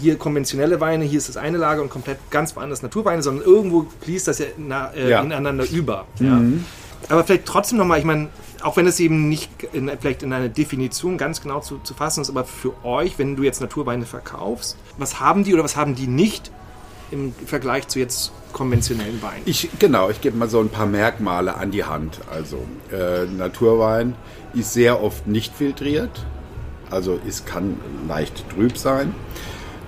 hier konventionelle Weine, hier ist das eine Lager und komplett ganz woanders Naturweine, sondern irgendwo fließt das ja, na, äh, ja. ineinander über. Ja. Mhm. Aber vielleicht trotzdem nochmal, ich meine, auch wenn es eben nicht in, vielleicht in einer Definition ganz genau zu, zu fassen ist, aber für euch, wenn du jetzt Naturweine verkaufst, was haben die oder was haben die nicht im Vergleich zu jetzt konventionellen Weinen? Ich, genau, ich gebe mal so ein paar Merkmale an die Hand. Also äh, Naturwein ist sehr oft nicht filtriert, also es kann leicht trüb sein.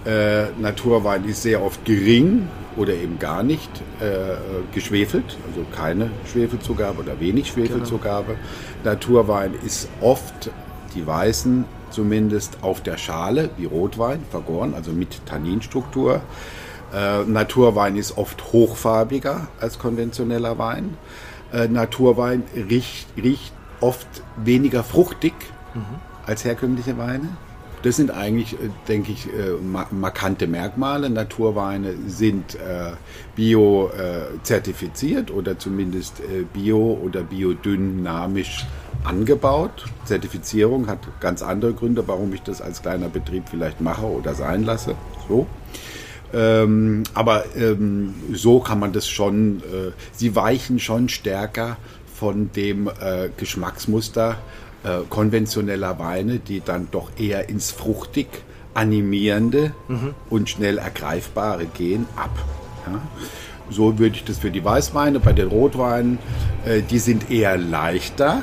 Äh, Naturwein ist sehr oft gering oder eben gar nicht äh, geschwefelt, also keine Schwefelzugabe oder wenig Schwefelzugabe. Genau. Naturwein ist oft, die weißen zumindest, auf der Schale, wie Rotwein, vergoren, also mit Tanninstruktur. Äh, Naturwein ist oft hochfarbiger als konventioneller Wein. Äh, Naturwein riecht, riecht, oft weniger fruchtig mhm. als herkömmliche Weine. Das sind eigentlich, äh, denke ich, äh, markante Merkmale. Naturweine sind äh, bio-zertifiziert oder zumindest bio- oder biodynamisch angebaut. Zertifizierung hat ganz andere Gründe, warum ich das als kleiner Betrieb vielleicht mache oder sein lasse. So. Ähm, aber ähm, so kann man das schon, äh, sie weichen schon stärker von dem äh, Geschmacksmuster äh, konventioneller Weine, die dann doch eher ins fruchtig animierende mhm. und schnell ergreifbare gehen, ab. Ja? So würde ich das für die Weißweine, bei den Rotweinen, äh, die sind eher leichter,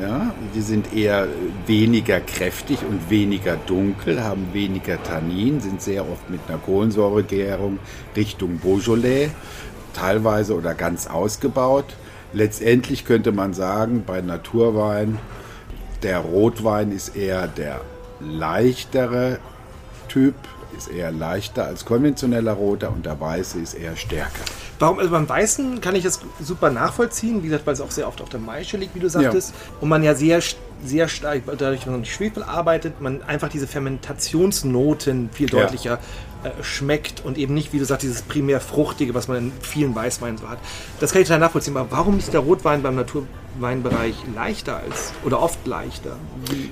ja, die sind eher weniger kräftig und weniger dunkel, haben weniger Tannin, sind sehr oft mit einer Kohlensäuregärung Richtung Beaujolais, teilweise oder ganz ausgebaut. Letztendlich könnte man sagen, bei Naturwein, der Rotwein ist eher der leichtere Typ, ist eher leichter als konventioneller roter und der weiße ist eher stärker. Warum, also beim Weißen kann ich das super nachvollziehen, wie gesagt, weil es auch sehr oft auf der Maische liegt, wie du sagtest. Ja. Und man ja sehr, sehr stark, dadurch, dass man mit Schwefel arbeitet, man einfach diese Fermentationsnoten viel deutlicher ja. äh, schmeckt und eben nicht, wie du sagst, dieses primär Fruchtige, was man in vielen Weißweinen so hat. Das kann ich total nachvollziehen. Aber warum ist der Rotwein beim Naturweinbereich leichter als oder oft leichter?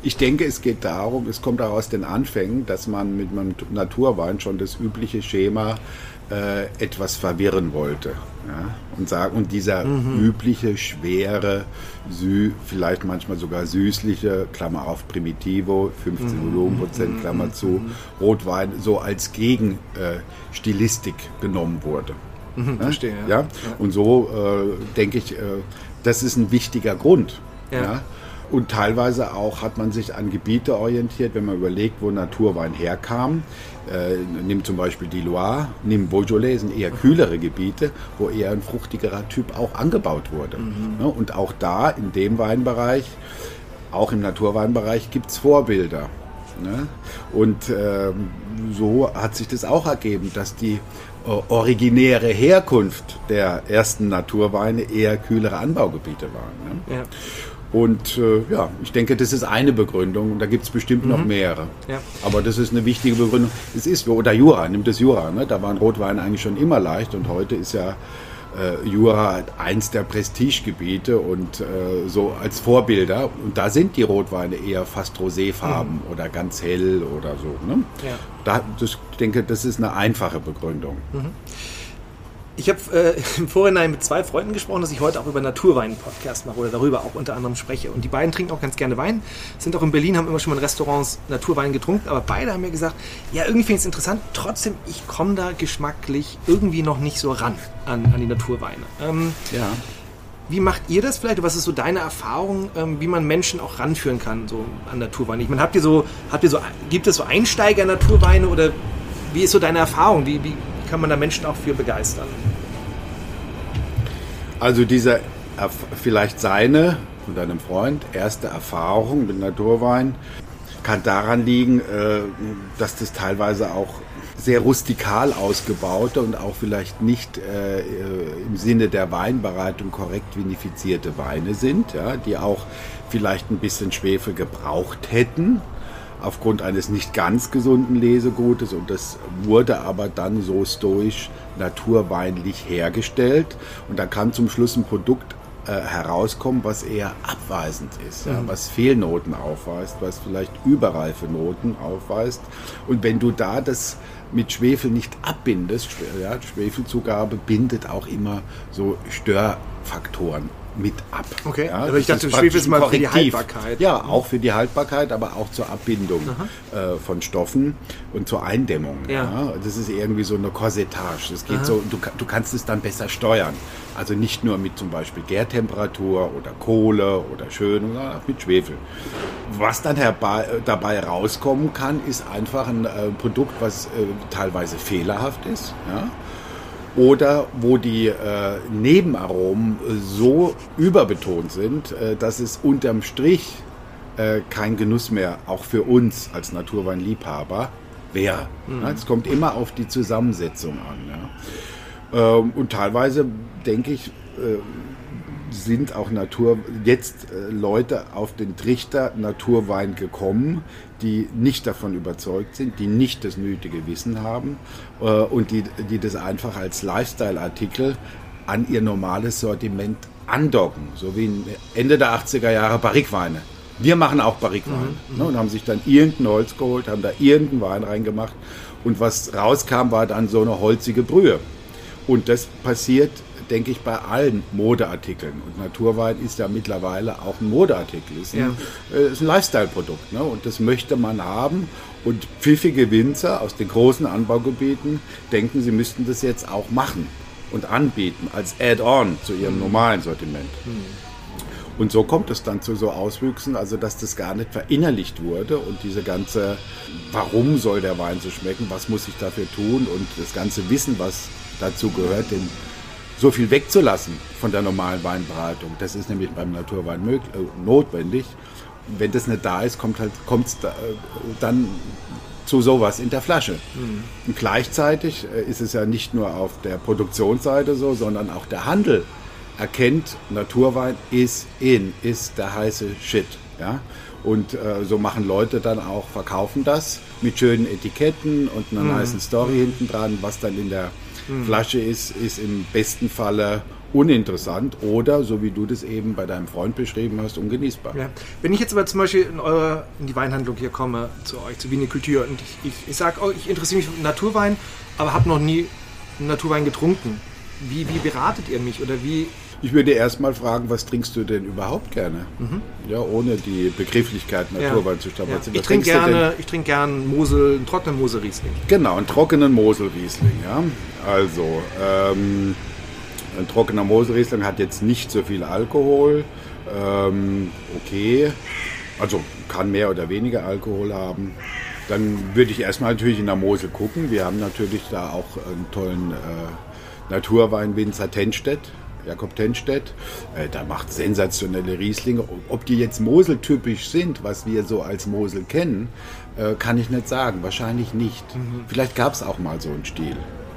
Ich denke, es geht darum, es kommt auch aus den Anfängen, dass man mit einem Naturwein schon das übliche Schema äh, etwas verwirren wollte. Ja? Und, sagen, und dieser mhm. übliche, schwere, sü vielleicht manchmal sogar süßliche, Klammer auf Primitivo, 15 mhm. Volumenprozent, Klammer zu, mhm. Rotwein so als Gegenstilistik äh, genommen wurde. Mhm? Verstehe. Ja? ja? Und so äh, denke ich, äh, das ist ein wichtiger Grund. Ja. ja. Und teilweise auch hat man sich an Gebiete orientiert, wenn man überlegt, wo Naturwein herkam. Äh, nimm zum Beispiel die Loire, nimm Beaujolais, sind eher kühlere Gebiete, wo eher ein fruchtigerer Typ auch angebaut wurde. Mhm. Ja, und auch da, in dem Weinbereich, auch im Naturweinbereich, gibt es Vorbilder. Ne? Und äh, so hat sich das auch ergeben, dass die originäre Herkunft der ersten Naturweine eher kühlere Anbaugebiete waren. Ne? Ja. Und äh, ja, ich denke, das ist eine Begründung und da gibt es bestimmt mhm. noch mehrere. Ja. Aber das ist eine wichtige Begründung. Es ist, oder Jura, nimmt das Jura, ne? da waren Rotweine eigentlich schon immer leicht und heute ist ja äh, Jura eins der Prestigegebiete und äh, so als Vorbilder. Und da sind die Rotweine eher fast roséfarben mhm. oder ganz hell oder so. Ne? Ja. Da, das, ich denke, das ist eine einfache Begründung. Mhm. Ich habe äh, [laughs] im Vorhinein mit zwei Freunden gesprochen, dass ich heute auch über Naturwein einen Podcast mache oder darüber auch unter anderem spreche. Und die beiden trinken auch ganz gerne Wein, sind auch in Berlin, haben immer schon mal in Restaurants Naturwein getrunken, aber beide haben mir gesagt, ja, irgendwie finde ich es interessant, trotzdem, ich komme da geschmacklich irgendwie noch nicht so ran an, an die Naturweine. Ähm, ja. Wie macht ihr das vielleicht? Was ist so deine Erfahrung, ähm, wie man Menschen auch ranführen kann so an Naturweine? Ich meine, habt ihr so, habt ihr so, gibt es so Einsteiger-Naturweine oder wie ist so deine Erfahrung? Wie, wie kann man da Menschen auch für begeistern? Also diese vielleicht seine und deinem Freund erste Erfahrung mit Naturwein kann daran liegen, äh, dass das teilweise auch sehr rustikal ausgebaute und auch vielleicht nicht äh, im Sinne der Weinbereitung korrekt vinifizierte Weine sind, ja, die auch vielleicht ein bisschen Schwefel gebraucht hätten aufgrund eines nicht ganz gesunden Lesegutes und das wurde aber dann so stoisch naturweinlich hergestellt und da kann zum Schluss ein Produkt äh, herauskommen, was eher abweisend ist, ja, mhm. was Fehlnoten aufweist, was vielleicht überreife Noten aufweist. Und wenn du da das mit Schwefel nicht abbindest, ja, Schwefelzugabe bindet auch immer so Störfaktoren mit ab. Okay, ja, aber ich dachte, Schwefel ist mal für die Haltbarkeit. Ja, auch für die Haltbarkeit, aber auch zur Abbindung äh, von Stoffen und zur Eindämmung. Ja. ja. Das ist irgendwie so eine Korsettage. Das geht Aha. so, du, du kannst es dann besser steuern. Also nicht nur mit zum Beispiel Gärtemperatur oder Kohle oder Schön, sondern auch mit Schwefel. Was dann herbei, dabei rauskommen kann, ist einfach ein äh, Produkt, was äh, teilweise fehlerhaft ist. Ja? Oder wo die äh, Nebenaromen so überbetont sind, äh, dass es unterm Strich äh, kein Genuss mehr auch für uns als Naturweinliebhaber wäre. Mhm. Es kommt immer auf die Zusammensetzung an. Ja. Ähm, und teilweise denke ich, äh, sind auch Natur jetzt äh, Leute auf den Trichter Naturwein gekommen, die nicht davon überzeugt sind, die nicht das nötige Wissen haben äh, und die, die das einfach als Lifestyle-Artikel an ihr normales Sortiment andocken, so wie Ende der 80er Jahre Barrikweine. Wir machen auch Barrikwein mhm, ne, und haben sich dann irgendein Holz geholt, haben da irgendeinen Wein reingemacht und was rauskam, war dann so eine holzige Brühe. Und das passiert denke ich, bei allen Modeartikeln. Und Naturwein ist ja mittlerweile auch ein Modeartikel, ist ein, ja. äh, ein Lifestyle-Produkt. Ne? Und das möchte man haben. Und pfiffige Winzer aus den großen Anbaugebieten denken, sie müssten das jetzt auch machen und anbieten als Add-on zu ihrem mhm. normalen Sortiment. Mhm. Und so kommt es dann zu so Auswüchsen, also dass das gar nicht verinnerlicht wurde und diese ganze, warum soll der Wein so schmecken, was muss ich dafür tun und das ganze Wissen, was dazu gehört, den so viel wegzulassen von der normalen Weinberatung. Das ist nämlich beim Naturwein möglich, äh, notwendig. Wenn das nicht da ist, kommt halt kommt's da, äh, dann zu sowas in der Flasche. Mhm. Und gleichzeitig äh, ist es ja nicht nur auf der Produktionsseite so, sondern auch der Handel erkennt, Naturwein ist in, ist der heiße Shit. Ja? Und äh, so machen Leute dann auch, verkaufen das mit schönen Etiketten und einer mhm. nice Story hinten dran, was dann in der mhm. Flasche ist, ist im besten Falle uninteressant oder, so wie du das eben bei deinem Freund beschrieben hast, ungenießbar. Ja. Wenn ich jetzt aber zum Beispiel in, eure, in die Weinhandlung hier komme, zu euch, zu Vinikultur, und ich, ich, ich sage, oh, ich interessiere mich für Naturwein, aber habe noch nie Naturwein getrunken. Wie, wie beratet ihr mich oder wie ich würde erst mal fragen, was trinkst du denn überhaupt gerne? Mhm. Ja, ohne die Begrifflichkeit Naturwein ja. zu strapazieren. Ja. Ich trinke gerne, ich trinke gern Mosel, einen trockenen Mosel-Riesling. Genau, einen trockenen Mosel-Riesling. Ja. Also, ähm, ein trockener Mosel-Riesling hat jetzt nicht so viel Alkohol. Ähm, okay, also kann mehr oder weniger Alkohol haben. Dann würde ich erstmal natürlich in der Mosel gucken. Wir haben natürlich da auch einen tollen äh, Naturwein Winzer Tenstedt Jakob Tenstedt. Äh, der macht sensationelle Rieslinge. Ob die jetzt Mosel-typisch sind, was wir so als Mosel kennen, äh, kann ich nicht sagen. Wahrscheinlich nicht. Mhm. Vielleicht gab es auch mal so einen Stil.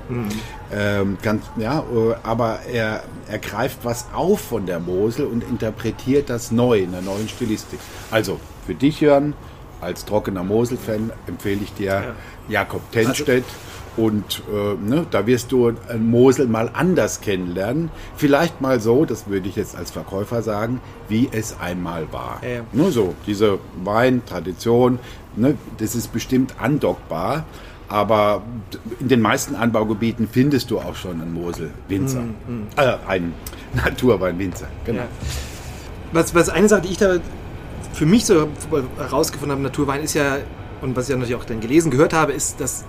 Mhm. Ähm, ganz, ja, äh, aber er, er greift was auf von der Mosel und interpretiert das neu in der neuen Stilistik. Also für dich, Jörn, als trockener Mosel-Fan empfehle ich dir ja. Jakob Tenstedt. Also, und äh, ne, da wirst du Mosel mal anders kennenlernen. Vielleicht mal so, das würde ich jetzt als Verkäufer sagen, wie es einmal war. Ja. Nur so, diese Weintradition, ne, das ist bestimmt andockbar. Aber in den meisten Anbaugebieten findest du auch schon einen Mosel-Winzer. Mm, mm. Äh, einen Naturwein-Winzer, genau. Ja. Was, was eine Sache, die ich da für mich so herausgefunden habe, Naturwein ist ja, und was ich ja natürlich auch dann gelesen, gehört habe, ist, dass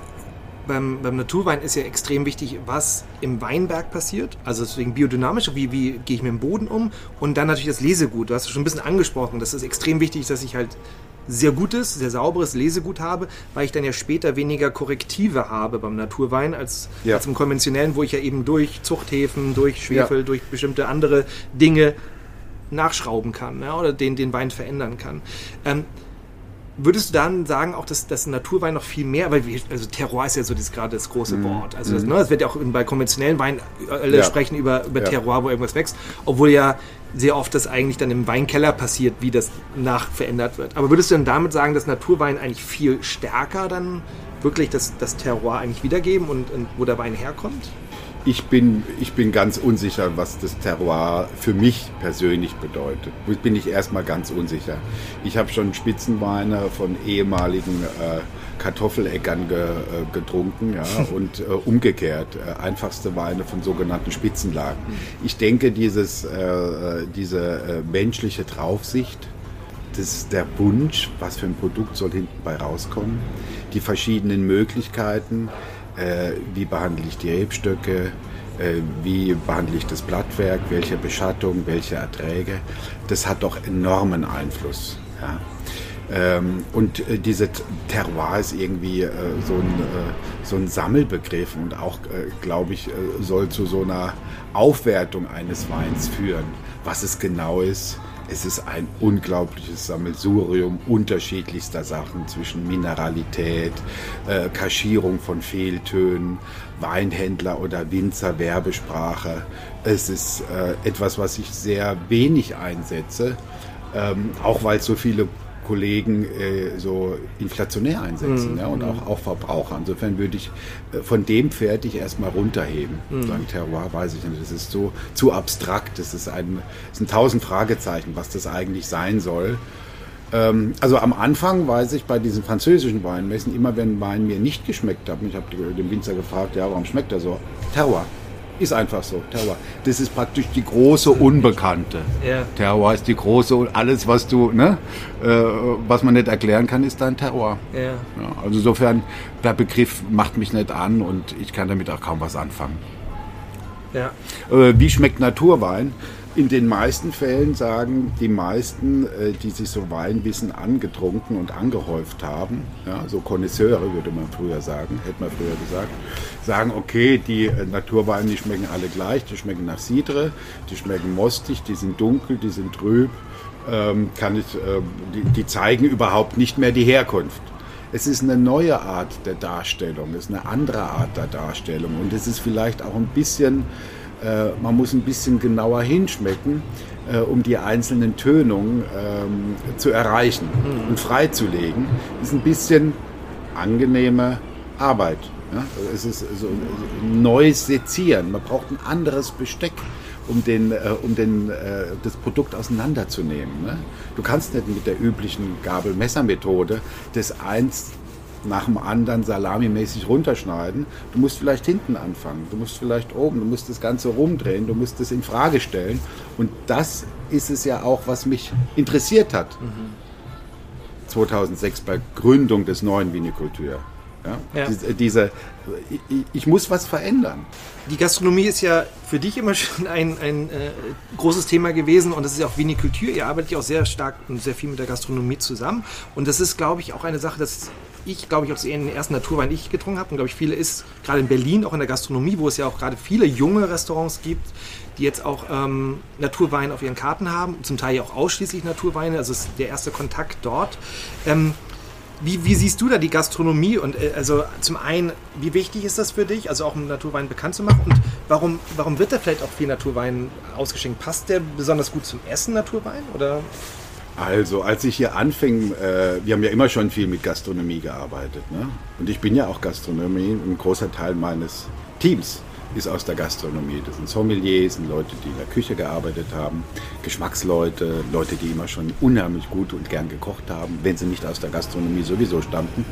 beim, beim Naturwein ist ja extrem wichtig, was im Weinberg passiert. Also deswegen biodynamisch, wie, wie gehe ich mit dem Boden um. Und dann natürlich das Lesegut. Du hast es schon ein bisschen angesprochen. Das ist extrem wichtig, dass ich halt sehr gutes, sehr sauberes Lesegut habe, weil ich dann ja später weniger Korrektive habe beim Naturwein als, ja. als im konventionellen, wo ich ja eben durch Zuchthäfen, durch Schwefel, ja. durch bestimmte andere Dinge nachschrauben kann ja, oder den, den Wein verändern kann. Ähm, Würdest du dann sagen, auch, dass, dass Naturwein noch viel mehr, weil wir, also Terroir ist ja so das, gerade das große mhm. Wort. Also das, mhm. ne, das wird ja auch bei konventionellen Weinen alle ja. sprechen über, über ja. Terroir, wo irgendwas wächst, obwohl ja sehr oft das eigentlich dann im Weinkeller passiert, wie das nachverändert wird. Aber würdest du dann damit sagen, dass Naturwein eigentlich viel stärker dann wirklich das, das Terroir eigentlich wiedergeben und, und wo der Wein herkommt? Ich bin, ich bin ganz unsicher, was das Terroir für mich persönlich bedeutet. Bin ich erstmal ganz unsicher. Ich habe schon Spitzenweine von ehemaligen äh, Kartoffeleckern ge, äh, getrunken ja, [laughs] und äh, umgekehrt äh, einfachste Weine von sogenannten Spitzenlagen. Ich denke, dieses, äh, diese äh, menschliche Draufsicht, das der Wunsch, was für ein Produkt soll hinten bei rauskommen, die verschiedenen Möglichkeiten, äh, wie behandle ich die Rebstöcke, äh, wie behandle ich das Blattwerk, welche Beschattung, welche Erträge. Das hat doch enormen Einfluss. Ja. Ähm, und äh, diese Terroir ist irgendwie äh, so, ein, äh, so ein Sammelbegriff und auch, äh, glaube ich, äh, soll zu so einer Aufwertung eines Weins führen. Was es genau ist, es ist ein unglaubliches Sammelsurium unterschiedlichster Sachen zwischen Mineralität, äh, Kaschierung von Fehltönen, Weinhändler oder Winzer, Werbesprache. Es ist äh, etwas, was ich sehr wenig einsetze, ähm, auch weil es so viele Kollegen äh, so inflationär einsetzen mhm. ja, und auch, auch Verbraucher. Insofern würde ich äh, von dem Pferd ich erstmal runterheben. Mhm. Sagen, Terroir weiß ich nicht, das ist so zu abstrakt, das ist ein, das sind tausend Fragezeichen, was das eigentlich sein soll. Ähm, also am Anfang weiß ich bei diesen französischen Weinmessen, immer wenn Wein mir nicht geschmeckt hat, ich habe den Winzer gefragt, ja, warum schmeckt er so? Terroir. Ist einfach so, Terroir. Das ist praktisch die große Unbekannte. Ja. Terroir ist die große, alles was du, ne, äh, was man nicht erklären kann, ist dein Terroir. Ja. ja. Also insofern, der Begriff macht mich nicht an und ich kann damit auch kaum was anfangen. Ja. Äh, wie schmeckt Naturwein? In den meisten Fällen sagen die meisten, äh, die sich so Weinwissen angetrunken und angehäuft haben, ja, so Konnoisseure würde man früher sagen, hätte man früher gesagt, sagen, okay, die äh, Naturweine, die schmecken alle gleich, die schmecken nach Cidre, die schmecken mostig, die sind dunkel, die sind trüb, ähm, kann ich, äh, die, die zeigen überhaupt nicht mehr die Herkunft. Es ist eine neue Art der Darstellung, es ist eine andere Art der Darstellung und es ist vielleicht auch ein bisschen man muss ein bisschen genauer hinschmecken, äh, um die einzelnen Tönungen ähm, zu erreichen mhm. und freizulegen. Ist ein bisschen angenehme Arbeit. Ja? Es ist so neues Sezieren. Man braucht ein anderes Besteck um, den, äh, um den, äh, das Produkt auseinanderzunehmen. Ne? Du kannst nicht mit der üblichen Gabel-Messer-Methode das eins nach dem anderen salamimäßig runterschneiden. Du musst vielleicht hinten anfangen, du musst vielleicht oben, du musst das Ganze rumdrehen, du musst es in Frage stellen. Und das ist es ja auch, was mich interessiert hat. Mhm. 2006 bei Gründung des neuen Vinikultur. Ja? ja. Diese, diese ich, ich, muss was verändern. Die Gastronomie ist ja für dich immer [laughs] schon ein, ein äh, großes Thema gewesen und das ist ja auch Vinikultur. Ihr arbeitet ja auch sehr stark und sehr viel mit der Gastronomie zusammen. Und das ist, glaube ich, auch eine Sache, dass ich, glaube ich, auch den ersten Naturwein ich getrunken habe und glaube ich viele ist, gerade in Berlin, auch in der Gastronomie, wo es ja auch gerade viele junge Restaurants gibt, die jetzt auch ähm, Naturwein auf ihren Karten haben, zum Teil ja auch ausschließlich Naturweine, also ist der erste Kontakt dort. Ähm, wie, wie, siehst du da die Gastronomie? Und äh, also zum einen, wie wichtig ist das für dich, also auch um Naturwein bekannt zu machen? Und warum, warum wird da vielleicht auch viel Naturwein ausgeschenkt? Passt der besonders gut zum Essen, Naturwein? Oder? Also, als ich hier anfing, äh, wir haben ja immer schon viel mit Gastronomie gearbeitet. Ne? Und ich bin ja auch Gastronomie, ein großer Teil meines Teams ist aus der Gastronomie. Das sind Sommeliers, sind Leute, die in der Küche gearbeitet haben, Geschmacksleute, Leute, die immer schon unheimlich gut und gern gekocht haben, wenn sie nicht aus der Gastronomie sowieso stammten.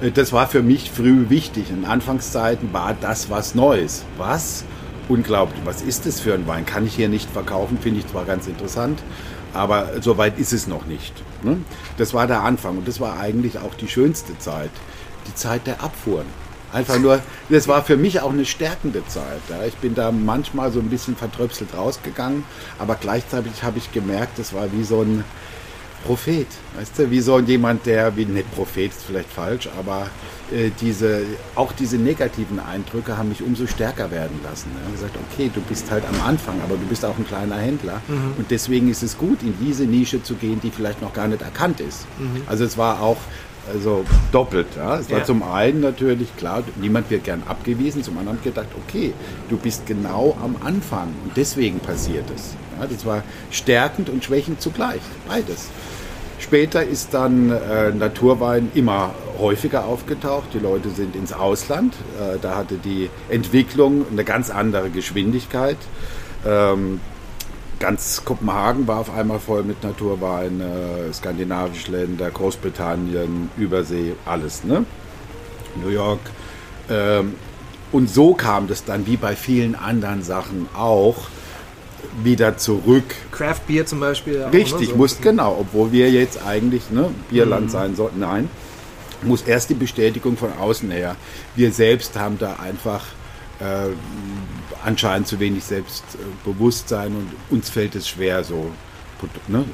Äh, das war für mich früh wichtig. In Anfangszeiten war das was Neues. Was? Unglaublich. Was ist das für ein Wein? Kann ich hier nicht verkaufen? Finde ich zwar ganz interessant, aber so weit ist es noch nicht. Ne? Das war der Anfang und das war eigentlich auch die schönste Zeit, die Zeit der Abfuhren. Einfach nur, das war für mich auch eine stärkende Zeit. Ja. Ich bin da manchmal so ein bisschen vertröpselt rausgegangen, aber gleichzeitig habe ich gemerkt, das war wie so ein Prophet, weißt du, wie so jemand, der, wie nicht Prophet ist vielleicht falsch, aber äh, diese, auch diese negativen Eindrücke haben mich umso stärker werden lassen. Ich habe gesagt, okay, du bist halt am Anfang, aber du bist auch ein kleiner Händler mhm. und deswegen ist es gut, in diese Nische zu gehen, die vielleicht noch gar nicht erkannt ist. Mhm. Also es war auch also doppelt. Ja. Es war ja. zum einen natürlich klar, niemand wird gern abgewiesen, zum anderen gedacht, okay, du bist genau am Anfang und deswegen passiert es. Ja, das war stärkend und schwächend zugleich, beides. Später ist dann äh, Naturwein immer häufiger aufgetaucht. Die Leute sind ins Ausland. Äh, da hatte die Entwicklung eine ganz andere Geschwindigkeit. Ähm, ganz Kopenhagen war auf einmal voll mit Naturwein, äh, skandinavische Länder, Großbritannien, Übersee, alles, ne? New York. Ähm, und so kam das dann, wie bei vielen anderen Sachen auch, wieder zurück. Craft Beer zum Beispiel. Auch, Richtig, ne? so. muss genau, obwohl wir jetzt eigentlich ne, Bierland mhm. sein sollten. Nein, muss erst die Bestätigung von außen her. Wir selbst haben da einfach äh, anscheinend zu wenig Selbstbewusstsein und uns fällt es schwer, so ne,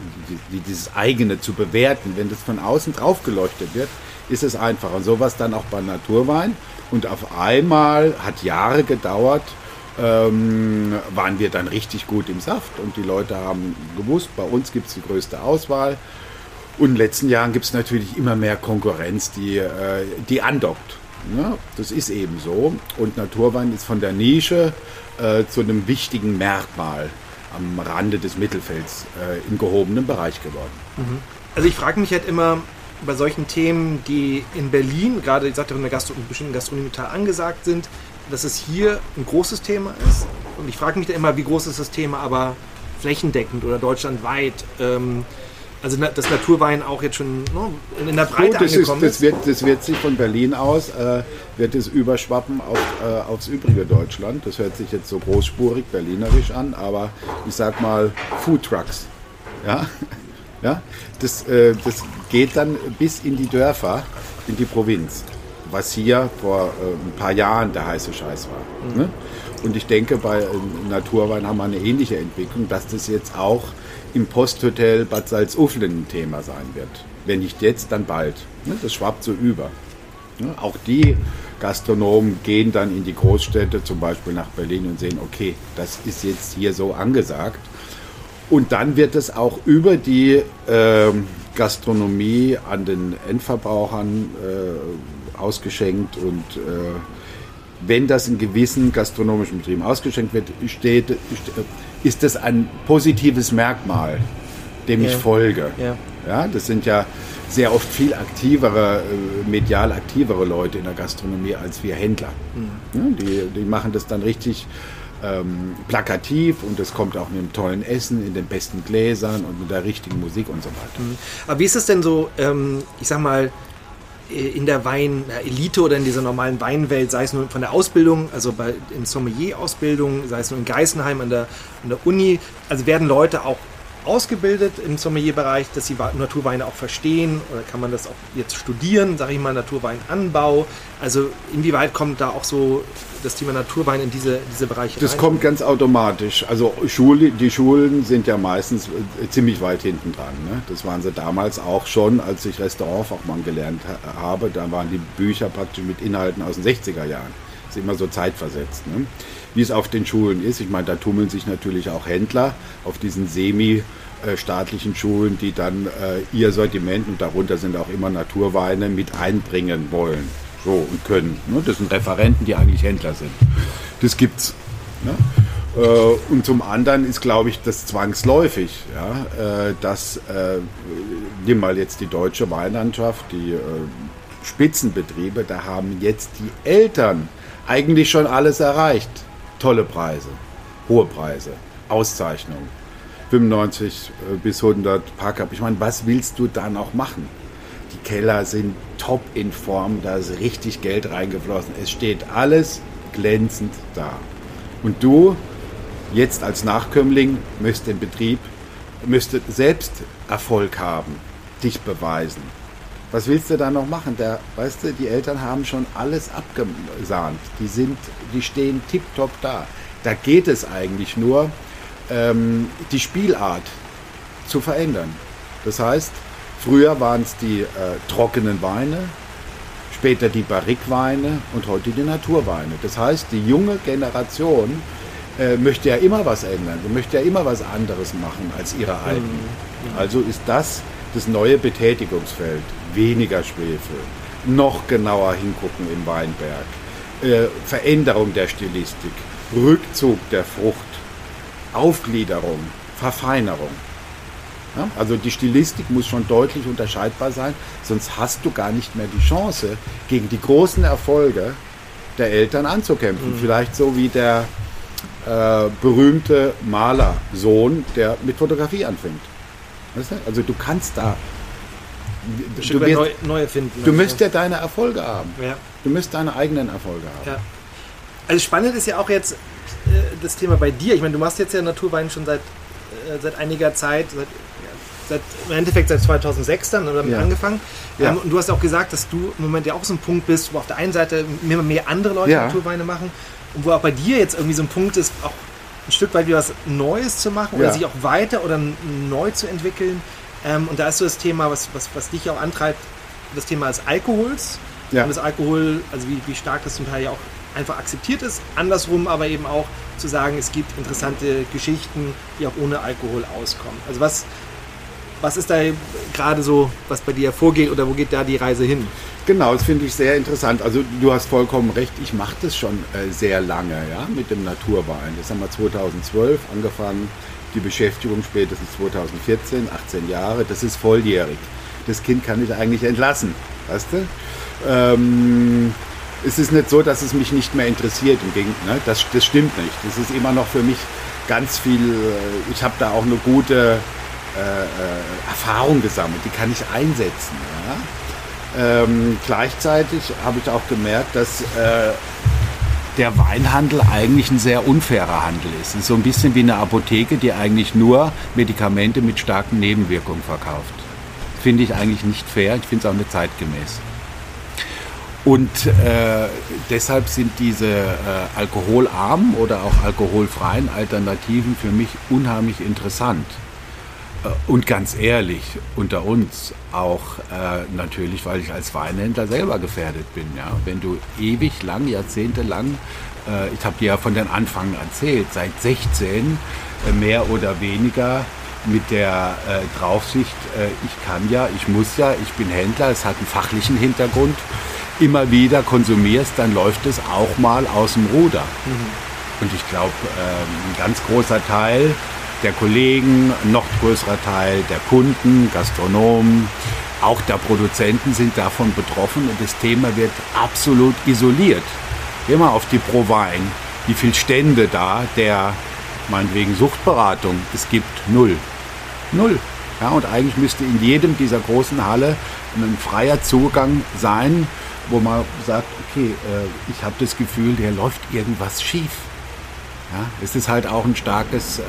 dieses eigene zu bewerten. Wenn das von außen drauf geleuchtet wird, ist es einfacher. Und sowas dann auch bei Naturwein. Und auf einmal hat Jahre gedauert, ähm, waren wir dann richtig gut im Saft und die Leute haben gewusst, bei uns gibt es die größte Auswahl. Und in den letzten Jahren gibt es natürlich immer mehr Konkurrenz, die, äh, die andockt. Ne? Das ist eben so. Und Naturwein ist von der Nische äh, zu einem wichtigen Merkmal am Rande des Mittelfelds äh, im gehobenen Bereich geworden. Mhm. Also ich frage mich halt immer bei solchen Themen, die in Berlin, gerade ich sagte in der Gastro bestimmten Gastronomie angesagt sind, dass es hier ein großes Thema ist. Und ich frage mich da immer, wie groß ist das Thema, aber flächendeckend oder deutschlandweit. Ähm, also das Naturwein auch jetzt schon ne, in der Breite Gut, das angekommen ist, das Wird, das wird sich von Berlin aus, äh, wird es überschwappen auf, äh, aufs übrige Deutschland. Das hört sich jetzt so großspurig berlinerisch an, aber ich sag mal Food Trucks. Ja? [laughs] Ja? Das, äh, das geht dann bis in die Dörfer, in die Provinz was hier vor äh, ein paar Jahren der heiße Scheiß war. Mhm. Ne? Und ich denke, bei äh, Naturwein haben wir eine ähnliche Entwicklung, dass das jetzt auch im Posthotel Bad Salzuflen ein Thema sein wird. Wenn nicht jetzt, dann bald. Ne? Das schwappt so über. Ne? Auch die Gastronomen gehen dann in die Großstädte, zum Beispiel nach Berlin und sehen, okay, das ist jetzt hier so angesagt. Und dann wird es auch über die äh, Gastronomie an den Endverbrauchern äh, ausgeschenkt und äh, wenn das in gewissen gastronomischen Betrieben ausgeschenkt wird, steht, ist das ein positives Merkmal, dem ja. ich folge. Ja. ja. das sind ja sehr oft viel aktivere, äh, medial aktivere Leute in der Gastronomie als wir Händler. Mhm. Ja, die, die machen das dann richtig ähm, plakativ und es kommt auch mit einem tollen Essen in den besten Gläsern und mit der richtigen Musik und so weiter. Mhm. Aber wie ist es denn so, ähm, ich sag mal, äh, in der Wein-Elite oder in dieser normalen Weinwelt, sei es nur von der Ausbildung, also bei, in Sommelier-Ausbildung, sei es nur in Geisenheim an der, an der Uni, also werden Leute auch ausgebildet im Sommelierbereich, dass sie Naturweine auch verstehen oder kann man das auch jetzt studieren, sage ich mal, Naturweinanbau. Also inwieweit kommt da auch so das Thema Naturwein in diese, diese Bereiche Das rein? kommt ganz automatisch. Also Schule, die Schulen sind ja meistens äh, ziemlich weit hinten dran. Ne? Das waren sie damals auch schon, als ich Restaurantfachmann gelernt habe. Da waren die Bücher praktisch mit Inhalten aus den 60er Jahren. Das ist immer so zeitversetzt. Ne? Wie es auf den Schulen ist. Ich meine, da tummeln sich natürlich auch Händler auf diesen semi staatlichen Schulen, die dann äh, ihr Sortiment und darunter sind auch immer Naturweine mit einbringen wollen so und können. Ne? Das sind Referenten, die eigentlich Händler sind. Das gibt's. Ne? Äh, und zum anderen ist, glaube ich, das zwangsläufig, ja, äh, dass, äh, nimm mal jetzt die deutsche Weinlandschaft, die äh, Spitzenbetriebe, da haben jetzt die Eltern eigentlich schon alles erreicht tolle Preise, hohe Preise, Auszeichnungen. 95 äh, bis 100 Parkup. Ich meine, was willst du da noch machen? Die Keller sind top in Form, da ist richtig Geld reingeflossen. Es steht alles glänzend da. Und du, jetzt als Nachkömmling, möchtest den Betrieb, müsstest selbst Erfolg haben, dich beweisen. Was willst du da noch machen? Der, weißt du, die Eltern haben schon alles abgesahnt. Die sind, die stehen tiptop da. Da geht es eigentlich nur, ähm, die Spielart zu verändern. Das heißt, früher waren es die äh, trockenen Weine, später die Barrikweine und heute die Naturweine. Das heißt, die junge Generation äh, möchte ja immer was ändern, die möchte ja immer was anderes machen als ihre alten. Mhm. Also ist das das neue Betätigungsfeld. Weniger Schwefel, noch genauer hingucken im Weinberg, äh, Veränderung der Stilistik, Rückzug der Frucht, Aufgliederung, Verfeinerung. Ja, also die Stilistik muss schon deutlich unterscheidbar sein, sonst hast du gar nicht mehr die Chance, gegen die großen Erfolge der Eltern anzukämpfen. Mhm. Vielleicht so wie der äh, berühmte Malersohn, der mit Fotografie anfängt. Weißt du? Also du kannst da du wirst, neu, neu erfinden. Du müsst ja deine Erfolge haben. Ja. Du müsst deine eigenen Erfolge haben. Ja. Also spannend ist ja auch jetzt äh, das Thema bei dir. Ich meine, du machst jetzt ja Naturwein schon seit, äh, seit einiger Zeit, seit, seit, im Endeffekt seit 2006 dann damit ja. angefangen. Ja. Ähm, und du hast auch gesagt, dass du im Moment ja auch so ein Punkt bist, wo auf der einen Seite immer mehr andere Leute ja. Naturweine machen und wo auch bei dir jetzt irgendwie so ein Punkt ist, auch ein Stück weit wieder was Neues zu machen oder sich auch weiter oder neu zu entwickeln. Ähm, und da ist so das Thema, was, was, was dich auch antreibt, das Thema des Alkohols. Ja. Und das Alkohol, also wie, wie stark das zum Teil ja auch einfach akzeptiert ist. Andersrum aber eben auch zu sagen, es gibt interessante Geschichten, die auch ohne Alkohol auskommen. Also was, was ist da gerade so, was bei dir vorgeht oder wo geht da die Reise hin? Genau, das finde ich sehr interessant. Also du hast vollkommen recht, ich mache das schon äh, sehr lange ja, mit dem Naturwein. Das haben wir 2012 angefangen, die Beschäftigung spätestens 2014, 18 Jahre, das ist volljährig. Das Kind kann ich eigentlich entlassen, weißt du? Ähm, es ist nicht so, dass es mich nicht mehr interessiert, im Gegenteil, ne? das, das stimmt nicht. Das ist immer noch für mich ganz viel, äh, ich habe da auch eine gute äh, äh, Erfahrung gesammelt, die kann ich einsetzen. Ja? Ähm, gleichzeitig habe ich auch gemerkt, dass äh, der Weinhandel eigentlich ein sehr unfairer Handel ist. Es ist so ein bisschen wie eine Apotheke, die eigentlich nur Medikamente mit starken Nebenwirkungen verkauft. Finde ich eigentlich nicht fair, ich finde es auch nicht zeitgemäß. Und äh, deshalb sind diese äh, alkoholarmen oder auch alkoholfreien Alternativen für mich unheimlich interessant. Äh, und ganz ehrlich, unter uns auch äh, natürlich, weil ich als Weinhändler selber gefährdet bin. Ja? Wenn du ewig lang, jahrzehntelang, äh, ich habe dir ja von den Anfang erzählt, seit 16 äh, mehr oder weniger mit der äh, Draufsicht, äh, ich kann ja, ich muss ja, ich bin Händler, es hat einen fachlichen Hintergrund, immer wieder konsumierst, dann läuft es auch mal aus dem Ruder. Mhm. Und ich glaube, ähm, ein ganz großer Teil der Kollegen, noch größerer Teil der Kunden, Gastronomen, auch der Produzenten sind davon betroffen und das Thema wird absolut isoliert. Geh mal auf die Provine, wie viele Stände da der, meinetwegen Suchtberatung, es gibt null. Null. Ja, und eigentlich müsste in jedem dieser großen Halle ein freier Zugang sein, wo man sagt, okay, äh, ich habe das Gefühl, der läuft irgendwas schief. Ja, es ist halt auch ein starkes äh,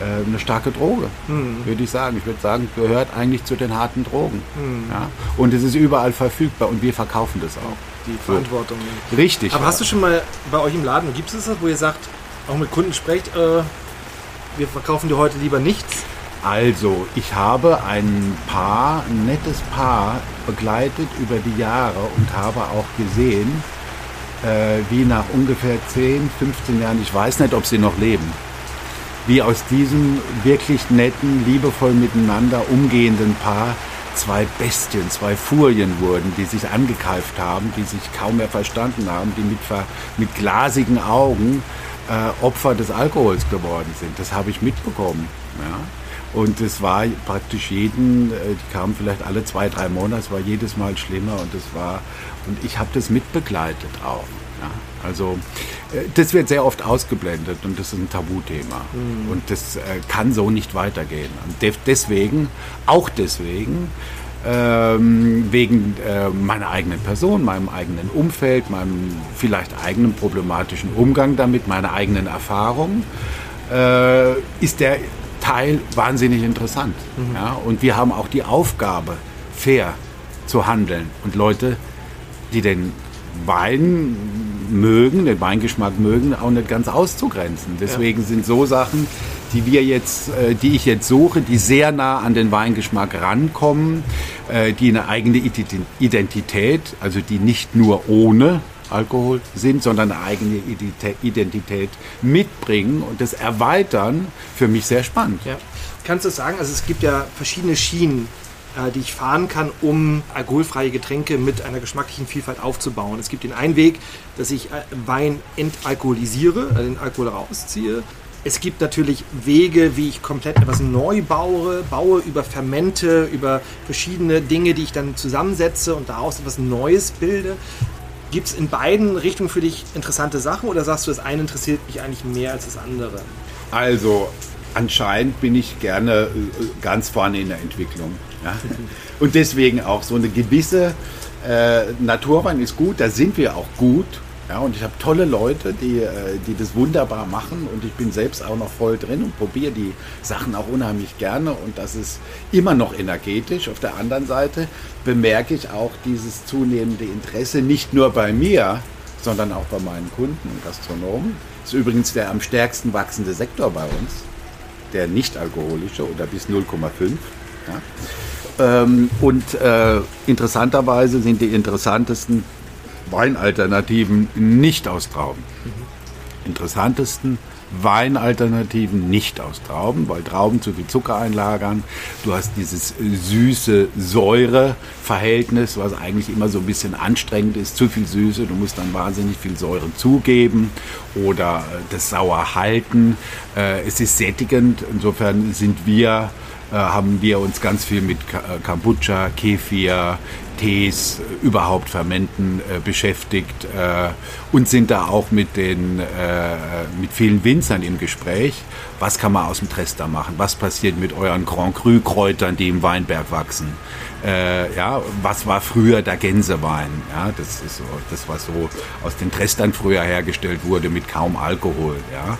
äh, eine starke Droge, mhm. würde ich sagen. Ich würde sagen, gehört eigentlich zu den harten Drogen. Mhm. Ja? Und es ist überall verfügbar und wir verkaufen das auch. Die Verantwortung. So. Richtig. Aber ja. hast du schon mal bei euch im Laden, gibt es das, wo ihr sagt, auch mit Kunden sprecht, äh, wir verkaufen dir heute lieber nichts? Also, ich habe ein Paar, ein nettes Paar begleitet über die Jahre und habe auch gesehen, äh, wie nach ungefähr 10, 15 Jahren, ich weiß nicht, ob sie noch leben, wie aus diesem wirklich netten, liebevoll miteinander umgehenden Paar zwei Bestien, zwei Furien wurden, die sich angekeift haben, die sich kaum mehr verstanden haben, die mit, mit glasigen Augen äh, Opfer des Alkohols geworden sind. Das habe ich mitbekommen. Ja? Und es war praktisch jeden, äh, die kamen vielleicht alle zwei, drei Monate, es war jedes Mal schlimmer und es war, und ich habe das mitbegleitet auch. Ja? Also das wird sehr oft ausgeblendet und das ist ein Tabuthema. Mhm. Und das äh, kann so nicht weitergehen. Und deswegen, auch deswegen, ähm, wegen äh, meiner eigenen Person, meinem eigenen Umfeld, meinem vielleicht eigenen problematischen Umgang damit, meiner eigenen Erfahrung, äh, ist der Teil wahnsinnig interessant. Mhm. Ja? Und wir haben auch die Aufgabe, fair zu handeln. Und Leute, die den Wein mögen, den Weingeschmack mögen, auch nicht ganz auszugrenzen. Deswegen ja. sind so Sachen, die wir jetzt, äh, die ich jetzt suche, die sehr nah an den Weingeschmack rankommen, äh, die eine eigene Identität, also die nicht nur ohne Alkohol sind, sondern eine eigene Identität mitbringen und das erweitern, für mich sehr spannend. Ja. Kannst du sagen, also es gibt ja verschiedene Schienen, die ich fahren kann, um alkoholfreie Getränke mit einer geschmacklichen Vielfalt aufzubauen. Es gibt den einen Weg, dass ich äh, Wein entalkoholisiere, also den Alkohol rausziehe. Es gibt natürlich Wege, wie ich komplett etwas neu baue, baue über Fermente, über verschiedene Dinge, die ich dann zusammensetze und daraus etwas Neues bilde. Gibt es in beiden Richtungen für dich interessante Sachen oder sagst du, das eine interessiert mich eigentlich mehr als das andere? Also, anscheinend bin ich gerne äh, ganz vorne in der Entwicklung. Ja? Und deswegen auch so eine gewisse äh, Naturwein ist gut, da sind wir auch gut. Ja, und ich habe tolle Leute, die, äh, die das wunderbar machen und ich bin selbst auch noch voll drin und probiere die Sachen auch unheimlich gerne und das ist immer noch energetisch. Auf der anderen Seite bemerke ich auch dieses zunehmende Interesse nicht nur bei mir, sondern auch bei meinen Kunden und Gastronomen. Das ist übrigens der am stärksten wachsende Sektor bei uns, der nicht alkoholische oder bis 0,5. Ja. Ähm, und äh, interessanterweise sind die interessantesten Weinalternativen nicht aus Trauben. Interessantesten Weinalternativen nicht aus Trauben, weil Trauben zu viel Zucker einlagern. Du hast dieses süße Säure-Verhältnis, was eigentlich immer so ein bisschen anstrengend ist. Zu viel Süße, du musst dann wahnsinnig viel Säure zugeben oder äh, das sauer halten. Äh, es ist sättigend, insofern sind wir haben wir uns ganz viel mit Kombucha, Kefir, Tees, überhaupt Fermenten äh, beschäftigt äh, und sind da auch mit, den, äh, mit vielen Winzern im Gespräch. Was kann man aus dem Trester machen? Was passiert mit euren Grand Cru Kräutern, die im Weinberg wachsen? Äh, ja, was war früher der Gänsewein? Ja, das ist so, das was so aus den Trestern früher hergestellt wurde mit kaum Alkohol. Ja,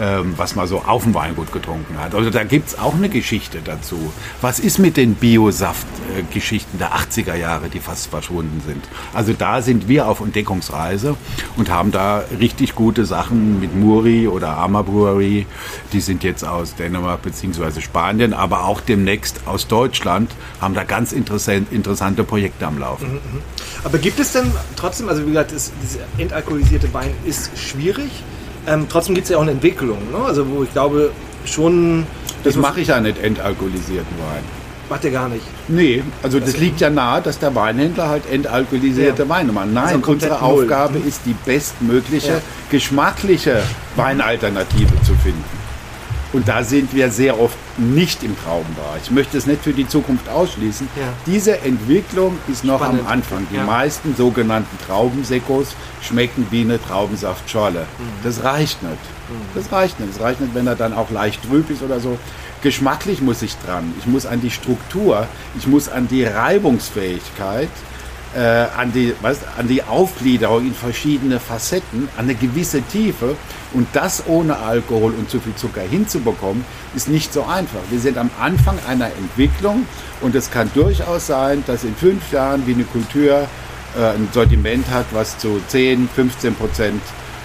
ähm, was man so auf dem Weingut getrunken hat. Also da gibt es auch eine Geschichte dazu. Was ist mit den Biosaft-Geschichten der 80er Jahre, die fast verschwunden sind? Also da sind wir auf Entdeckungsreise und haben da richtig gute Sachen mit Muri oder Arma Brewery. Die sind jetzt aus Dänemark bzw. Spanien, aber auch demnächst aus Deutschland, haben da ganz interessante Projekte am Laufen. Mhm, mhm. Aber gibt es denn trotzdem, also wie gesagt, das, dieser entalkoholisierte Wein ist schwierig. Ähm, trotzdem gibt es ja auch eine Entwicklung, ne? also wo ich glaube schon... Das mache ich ja nicht, entalkoholisierten Wein. Macht er gar nicht. Nee, also das, das liegt ja nahe, dass der Weinhändler halt entalkoholisierte ja. Weine macht. Nein, also unsere. Aufgabe ist die bestmögliche ja. geschmackliche Weinalternative zu finden. Und da sind wir sehr oft nicht im Traubenbereich. Ich möchte es nicht für die Zukunft ausschließen. Ja. Diese Entwicklung ist noch Spannend. am Anfang. Die ja. meisten sogenannten Traubensekos schmecken wie eine Traubensaftschorle. Mhm. Das reicht nicht. Mhm. Das reicht nicht. Das reicht nicht, wenn er dann auch leicht trüb ist oder so. Geschmacklich muss ich dran. Ich muss an die Struktur, ich muss an die Reibungsfähigkeit äh, an, die, weißt, an die Aufgliederung in verschiedene Facetten, an eine gewisse Tiefe. Und das ohne Alkohol und zu viel Zucker hinzubekommen, ist nicht so einfach. Wir sind am Anfang einer Entwicklung und es kann durchaus sein, dass in fünf Jahren wie eine Kultur äh, ein Sortiment hat, was zu 10, 15 Prozent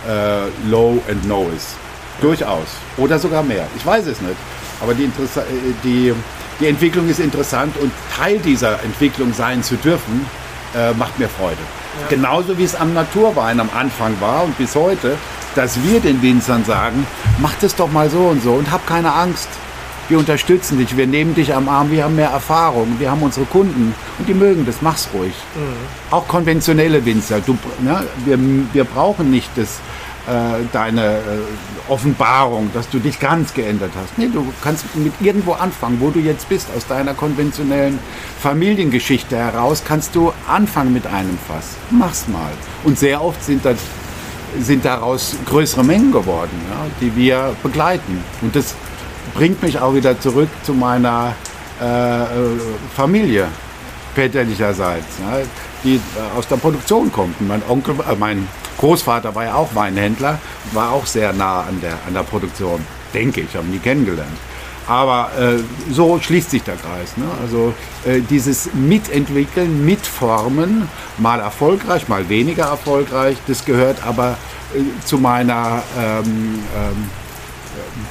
äh, Low and No ist. Durchaus. Oder sogar mehr. Ich weiß es nicht. Aber die, Interessa äh, die, die Entwicklung ist interessant und Teil dieser Entwicklung sein zu dürfen, äh, macht mir Freude. Ja. Genauso wie es am Naturwein am Anfang war und bis heute, dass wir den Winzern sagen, mach das doch mal so und so und hab keine Angst. Wir unterstützen dich, wir nehmen dich am Arm, wir haben mehr Erfahrung, wir haben unsere Kunden und die mögen das, mach's ruhig. Mhm. Auch konventionelle Winzer, du, ne, wir, wir brauchen nicht das deine äh, Offenbarung, dass du dich ganz geändert hast. Nee, du kannst mit irgendwo anfangen, wo du jetzt bist, aus deiner konventionellen Familiengeschichte heraus, kannst du anfangen mit einem Fass. Mach's mal. Und sehr oft sind, das, sind daraus größere Mengen geworden, ja, die wir begleiten. Und das bringt mich auch wieder zurück zu meiner äh, äh Familie väterlicherseits, ja, die aus der Produktion kommt. Mein Onkel, äh, mein Großvater war ja auch Weinhändler, war auch sehr nah an der, an der Produktion, denke ich, habe nie kennengelernt. Aber äh, so schließt sich der Kreis. Ne? Also äh, dieses Mitentwickeln, Mitformen, mal erfolgreich, mal weniger erfolgreich, das gehört aber äh, zu meiner ähm, ähm,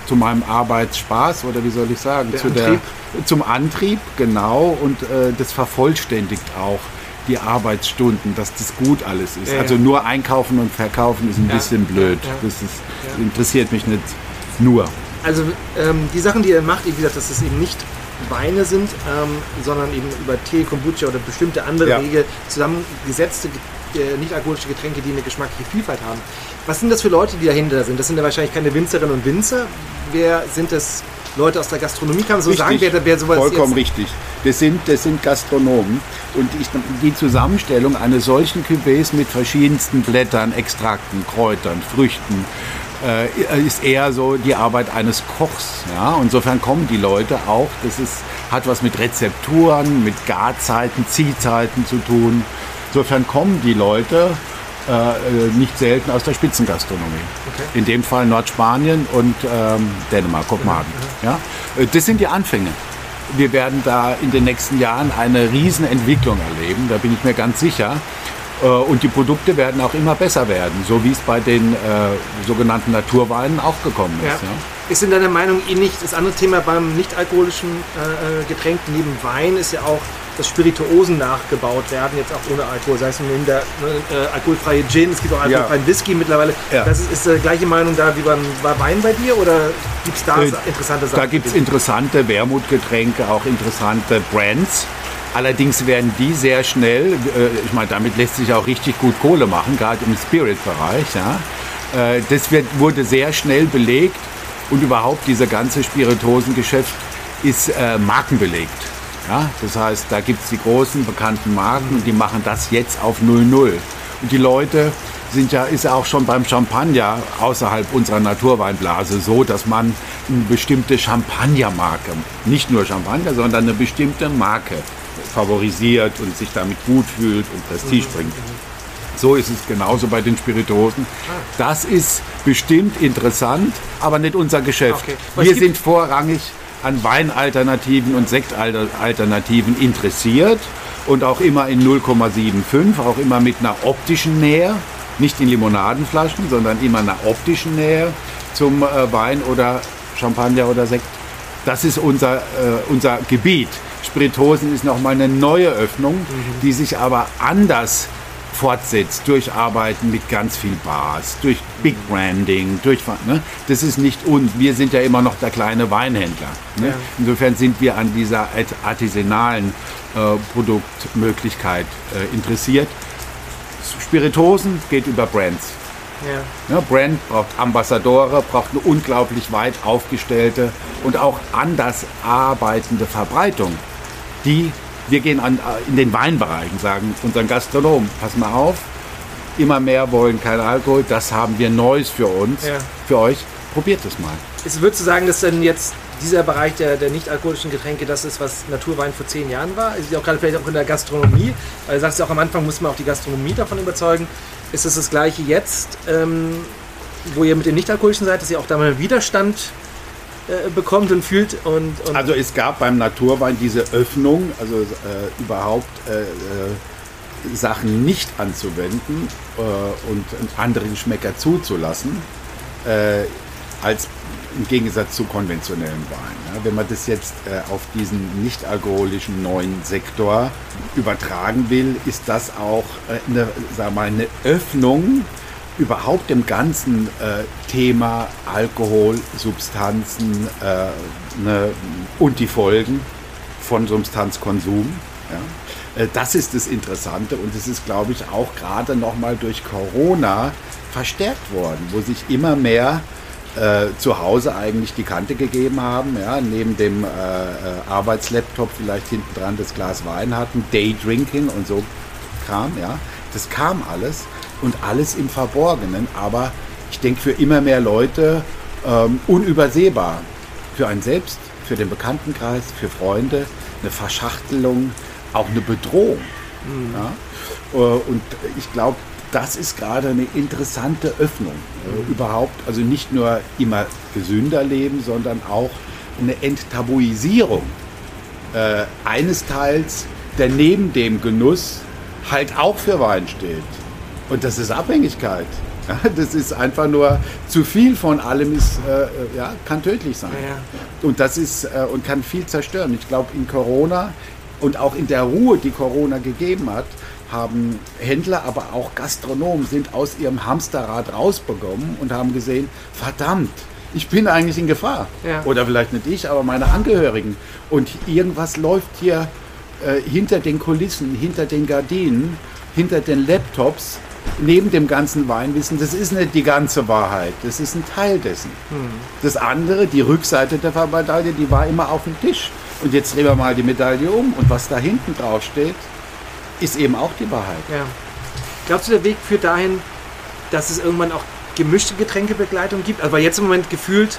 zu meinem Arbeitsspaß oder wie soll ich sagen, Der zu Antrieb. Der, zum Antrieb, genau, und äh, das vervollständigt auch die Arbeitsstunden, dass das gut alles ist. Ja, ja. also nur einkaufen und verkaufen ist ein Ja, bisschen blöd. ja, ja. Das ist, Ja. interessiert mich nicht nur. Also ähm, die Sachen, die ihr macht, wie gesagt, dass es eben nicht Weine sind, ähm, sondern eben über Tee, Kombucha oder bestimmte andere Ja. Wege zusammengesetzte äh, nicht-alkoholische Getränke, die eine geschmackliche Vielfalt haben. Was sind das für Leute, die dahinter sind? Das sind ja wahrscheinlich keine Winzerinnen und Winzer. Wer sind das Leute aus der Gastronomie? Kann man so sagen, wer, wer sowas vollkommen jetzt... richtig. Das sind, das sind Gastronomen. Und ich, die Zusammenstellung eines solchen Cuvées mit verschiedensten Blättern, Extrakten, Kräutern, Früchten äh, ist eher so die Arbeit eines Kochs. Ja? Insofern kommen die Leute auch. Das ist, hat was mit Rezepturen, mit Garzeiten, Ziehzeiten zu tun. Insofern kommen die Leute äh, äh, nicht selten aus der Spitzengastronomie. Okay. In dem Fall Nordspanien und ähm, Dänemark, Kopenhagen. Ja? Äh, Das sind die Anfänge. Wir werden da in den nächsten Jahren eine Riesenentwicklung erleben, da bin ich mir ganz sicher. Äh, Und die Produkte werden auch immer besser werden, so wie es bei den äh, sogenannten Naturweinen auch gekommen Ja. ist. Ja. Ist in deiner Meinung ähnlich das andere Thema beim nicht-alkoholischen äh, äh, Getränk neben Wein ist ja auch, dass Spirituosen nachgebaut werden, jetzt auch ohne Alkohol. Sei es nun in der ne, äh, alkoholfreie Gin, es gibt auch Ja. alkoholfreien Whisky mittlerweile. Ja. Das ist, ist die gleiche Meinung da wie beim, bei Wein bei dir oder gibt es da Äh, interessante Sachen? Da gibt es interessante Wermutgetränke, auch interessante Brands. Allerdings werden die sehr schnell, äh, ich meine, damit lässt sich auch richtig gut Kohle machen, gerade im Spirit-Bereich. Ja. Äh, Das wird, wurde sehr schnell belegt und überhaupt dieser ganze Spirituosengeschäft ist äh, markenbelegt. Ja. Das heißt, da gibt es die großen bekannten Marken, die machen das jetzt auf 0,0. Und die Leute sind ja, ist ja auch schon beim Champagner außerhalb unserer Naturweinblase so, dass man eine bestimmte Champagnermarke, nicht nur Champagner, sondern eine bestimmte Marke favorisiert und sich damit gut fühlt und Prestige bringt. So ist es genauso bei den Spirituosen. Das ist bestimmt interessant, aber nicht unser Geschäft. Okay. Wir sind vorrangig an Weinalternativen und Sektalternativen interessiert und auch immer in 0,75, auch immer mit einer optischen Nähe, nicht in Limonadenflaschen, sondern immer einer optischen Nähe zum äh, Wein oder Champagner oder Sekt. Das ist unser, äh, unser Gebiet. Spiritosen ist nochmal eine neue Öffnung, die sich aber anders fortsetzt durch Arbeiten mit ganz viel Bars, durch Big Branding, durch ne? das ist nicht uns. Wir sind ja immer noch der kleine Weinhändler. Ne? Ja. Insofern sind wir an dieser art- artisanalen äh, Produktmöglichkeit äh, interessiert. Spiritosen geht über Brands. ja. Ja, Brand braucht Ambassadore, braucht eine unglaublich weit aufgestellte und auch anders arbeitende Verbreitung. Die, wir gehen an, äh, in den Weinbereich und sagen unseren Gastronomen, pass mal auf, immer mehr wollen kein Alkohol, das haben wir Neues für uns, Ja. für euch, probiert es mal. Ist, würdest du sagen, dass dann jetzt dieser Bereich der, der nicht-alkoholischen Getränke das ist, was Naturwein vor zehn Jahren war? Ist ja auch gerade vielleicht auch in der Gastronomie, weil du sagst ja auch am Anfang muss man auch die Gastronomie davon überzeugen. Ist es das gleiche jetzt, ähm, wo ihr mit dem nicht-alkoholischen seid, dass ihr auch da mal Widerstand äh, bekommt und fühlt und, und Also es gab beim Naturwein diese Öffnung, also äh, überhaupt äh, äh, Sachen nicht anzuwenden äh, und andere Geschmäcker zuzulassen, äh, als im Gegensatz zu konventionellen Weinen. Ja, wenn man das jetzt auf diesen nicht alkoholischen neuen Sektor übertragen will, ist das auch eine, sagen mal, eine Öffnung überhaupt dem ganzen äh, Thema Alkohol, Substanzen äh, ne, und die Folgen von Substanzkonsum. Ja. Äh, das ist das Interessante und es ist, glaube ich, auch gerade nochmal durch Corona verstärkt worden, wo sich immer mehr äh, zu Hause eigentlich die Kante gegeben haben, ja, neben dem äh, Arbeitslaptop vielleicht hinten dran das Glas Wein hatten, Daydrinking und so Kram, ja. Das kam alles und alles im Verborgenen, aber ich denke für immer mehr Leute ähm, unübersehbar. Für einen selbst, für den Bekanntenkreis, für Freunde, eine Verschachtelung, auch eine Bedrohung. Ja? Äh, Und ich glaube, das ist gerade eine interessante Öffnung. Äh, Überhaupt, also nicht nur immer gesünder leben, sondern auch eine Enttabuisierung äh, eines Teils, der neben dem Genuss halt auch für Wein steht. Und das ist Abhängigkeit. [laughs] Ja, das ist einfach nur zu viel von allem ist, äh, ja, kann tödlich sein. Ja, ja. Und das ist äh, und kann viel zerstören. Ich glaube, in Corona und auch in der Ruhe, die Corona gegeben hat, haben Händler, aber auch Gastronomen sind aus ihrem Hamsterrad rausbekommen und haben gesehen, verdammt, ich bin eigentlich in Gefahr. Oder vielleicht nicht ich, aber meine Angehörigen. Und irgendwas läuft hier äh, hinter den Kulissen, hinter den Gardinen, hinter den Laptops, neben dem ganzen Weinwissen. Das ist nicht die ganze Wahrheit, das ist ein Teil dessen. Das andere, die Rückseite der Medaille, die war immer auf dem Tisch. Und jetzt drehen wir mal die Medaille um und was da hinten drauf steht, ist eben auch die Wahrheit. Ja. Glaubst du, der Weg führt dahin, dass es irgendwann auch gemischte Getränkebegleitung gibt? Also weil jetzt im Moment gefühlt,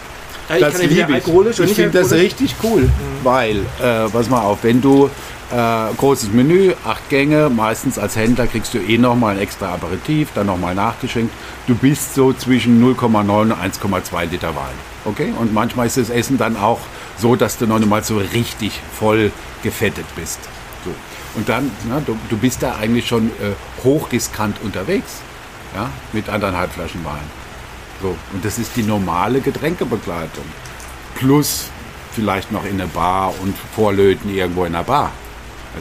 ich Das liebe ich. Ich finde das richtig cool, weil, äh, pass mal auf, wenn du äh, großes Menü, acht Gänge, meistens als Händler kriegst du eh nochmal ein extra Aperitif, dann nochmal nachgeschenkt. Du bist so zwischen 0,9 und 1,2 Liter Wein. Okay? Und manchmal ist das Essen dann auch so, dass du noch nicht mal so richtig voll gefettet bist. So. Und dann, na, du, du bist da eigentlich schon äh, hochriskant unterwegs, ja, mit anderthalb Flaschen Wein. So. Und das ist die normale Getränkebegleitung. Plus vielleicht noch in eine Bar und Vorlöten irgendwo in einer Bar.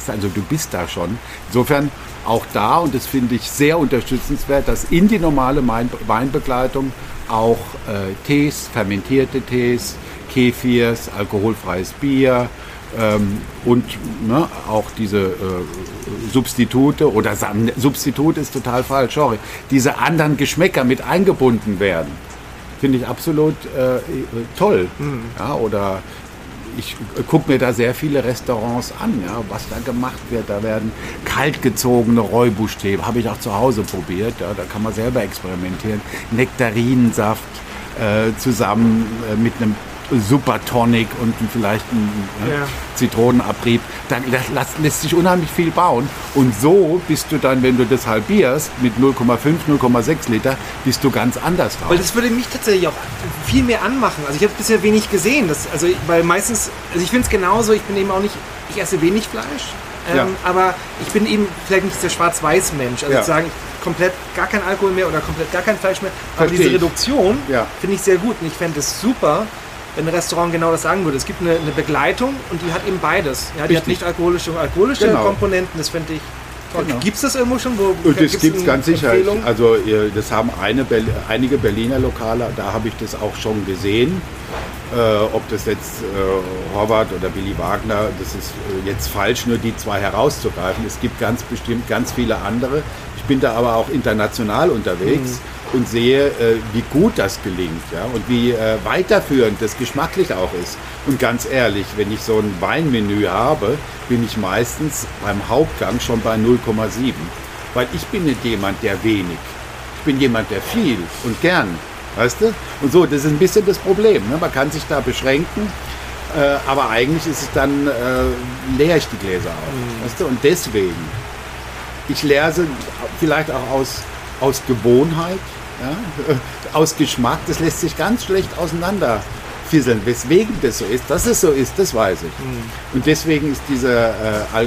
Also du bist da schon. Insofern auch da, und das finde ich sehr unterstützenswert, dass in die normale Wein- Weinbegleitung auch äh, Tees, fermentierte Tees, Kefirs, alkoholfreies Bier ähm, und ne, auch diese äh, Substitute oder Sam- Substitut ist total falsch, sorry, diese anderen Geschmäcker mit eingebunden werden. Finde ich absolut äh, toll. Ja, oder ich gucke mir da sehr viele Restaurants an, ja, was da gemacht wird. Da werden kaltgezogene Räubusch-Tee, habe ich auch zu Hause probiert. Ja, da kann man selber experimentieren. Nektarinensaft äh, zusammen äh, mit einem Super Tonic und vielleicht ein Ja. Zitronenabrieb. Dann lässt- lässt sich unheimlich viel bauen. Und so bist du dann, wenn du das halbierst mit 0,5, 0,6 Liter, bist du ganz anders Weil raus. das würde mich tatsächlich auch viel mehr anmachen. Also ich habe bisher wenig gesehen. Das, also weil meistens, also ich finde es genauso, ich bin eben auch nicht, ich esse wenig Fleisch. Ähm, Ja. Aber ich bin eben vielleicht nicht der Schwarz-Weiß-Mensch. Also Ja. sagen, komplett gar kein Alkohol mehr oder komplett gar kein Fleisch mehr. Aber Versteh diese. Reduktion Ja. finde ich sehr gut. Und ich fände es super, ein Restaurant genau das sagen würde. Es gibt eine, eine Begleitung und die hat eben beides. Ja, die hat nicht alkoholische und alkoholische Genau. Komponenten. Das finde ich toll. Genau. Gibt es das irgendwo schon? Wo, Und das gibt es ganz sicher. Also das haben eine, einige Berliner Lokale, da habe ich das auch schon gesehen. Äh, ob das jetzt äh, Horvath oder Billy Wagner, das ist äh, jetzt falsch, nur die zwei herauszugreifen. Es gibt ganz bestimmt ganz viele andere. Ich bin da aber auch international unterwegs und sehe, äh, wie gut das gelingt ja? und wie äh, weiterführend das geschmacklich auch ist. Und ganz ehrlich, wenn ich so ein Weinmenü habe, bin ich meistens beim Hauptgang schon bei 0,7. Weil ich bin nicht jemand, der wenig. Ich bin jemand, der viel und gern. Weißt du? Und so, das ist ein bisschen das Problem. Ne? Man kann sich da beschränken, äh, aber eigentlich ist es dann, äh, leer ich die Gläser auf. Weißt du? Und deswegen, ich leere sie vielleicht auch aus, aus Gewohnheit, ja? [laughs] aus Geschmack, das lässt sich ganz schlecht auseinander fisseln. Weswegen das so ist, dass es so ist, das weiß ich. Und deswegen ist diese, äh,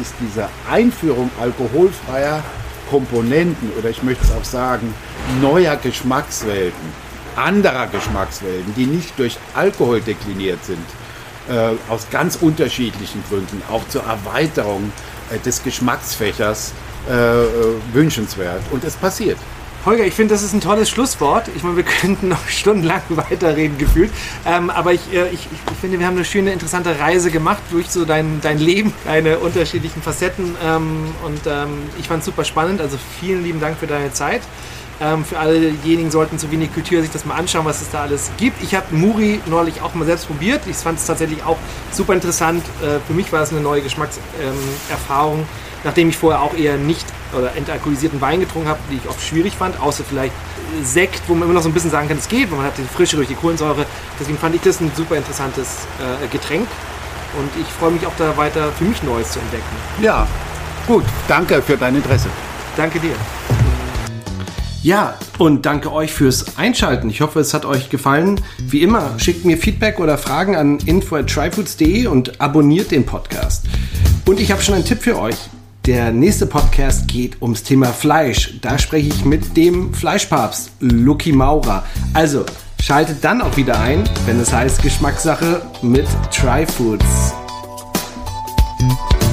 ist diese Einführung alkoholfreier Komponenten oder ich möchte es auch sagen, neuer Geschmackswelten, anderer Geschmackswelten, die nicht durch Alkohol dekliniert sind, äh, aus ganz unterschiedlichen Gründen, auch zur Erweiterung äh, des Geschmacksfächers äh, äh, wünschenswert. Und es passiert. Holger, ich finde, das ist ein tolles Schlusswort. Ich meine, wir [laughs] könnten noch stundenlang weiterreden gefühlt. Ähm, aber ich, äh, ich, ich finde, wir haben eine schöne, interessante Reise gemacht durch so dein, dein Leben, [laughs] deine unterschiedlichen Facetten. Ähm, und ähm, ich fand es super spannend. Also vielen lieben Dank für deine Zeit. Ähm, für alle diejenigen sollten zu wenig Kultur sich das mal anschauen, was es da alles gibt. Ich habe Muri neulich auch mal selbst probiert. Ich fand es tatsächlich auch super interessant. Äh, für mich war es eine neue Geschmackserfahrung, nachdem ich vorher auch eher nicht oder entalkoholisierten Wein getrunken habe, die ich oft schwierig fand, außer vielleicht Sekt, wo man immer noch so ein bisschen sagen kann, es geht, weil man hat die Frische durch die Kohlensäure. Deswegen fand ich das ein super interessantes äh, Getränk und ich freue mich auch da weiter für mich Neues zu entdecken. Ja, gut. Danke für dein Interesse. Danke dir. Ja, und danke euch fürs Einschalten. Ich hoffe, es hat euch gefallen. Wie immer, schickt mir Feedback oder Fragen an info@tryfoods.de und abonniert den Podcast. Und ich habe schon einen Tipp für euch. Der nächste Podcast geht ums Thema Fleisch. Da spreche ich mit dem Fleischpapst Lucky Maurer. Also schaltet dann auch wieder ein, wenn es heißt Geschmackssache mit Tryfoods. Foods.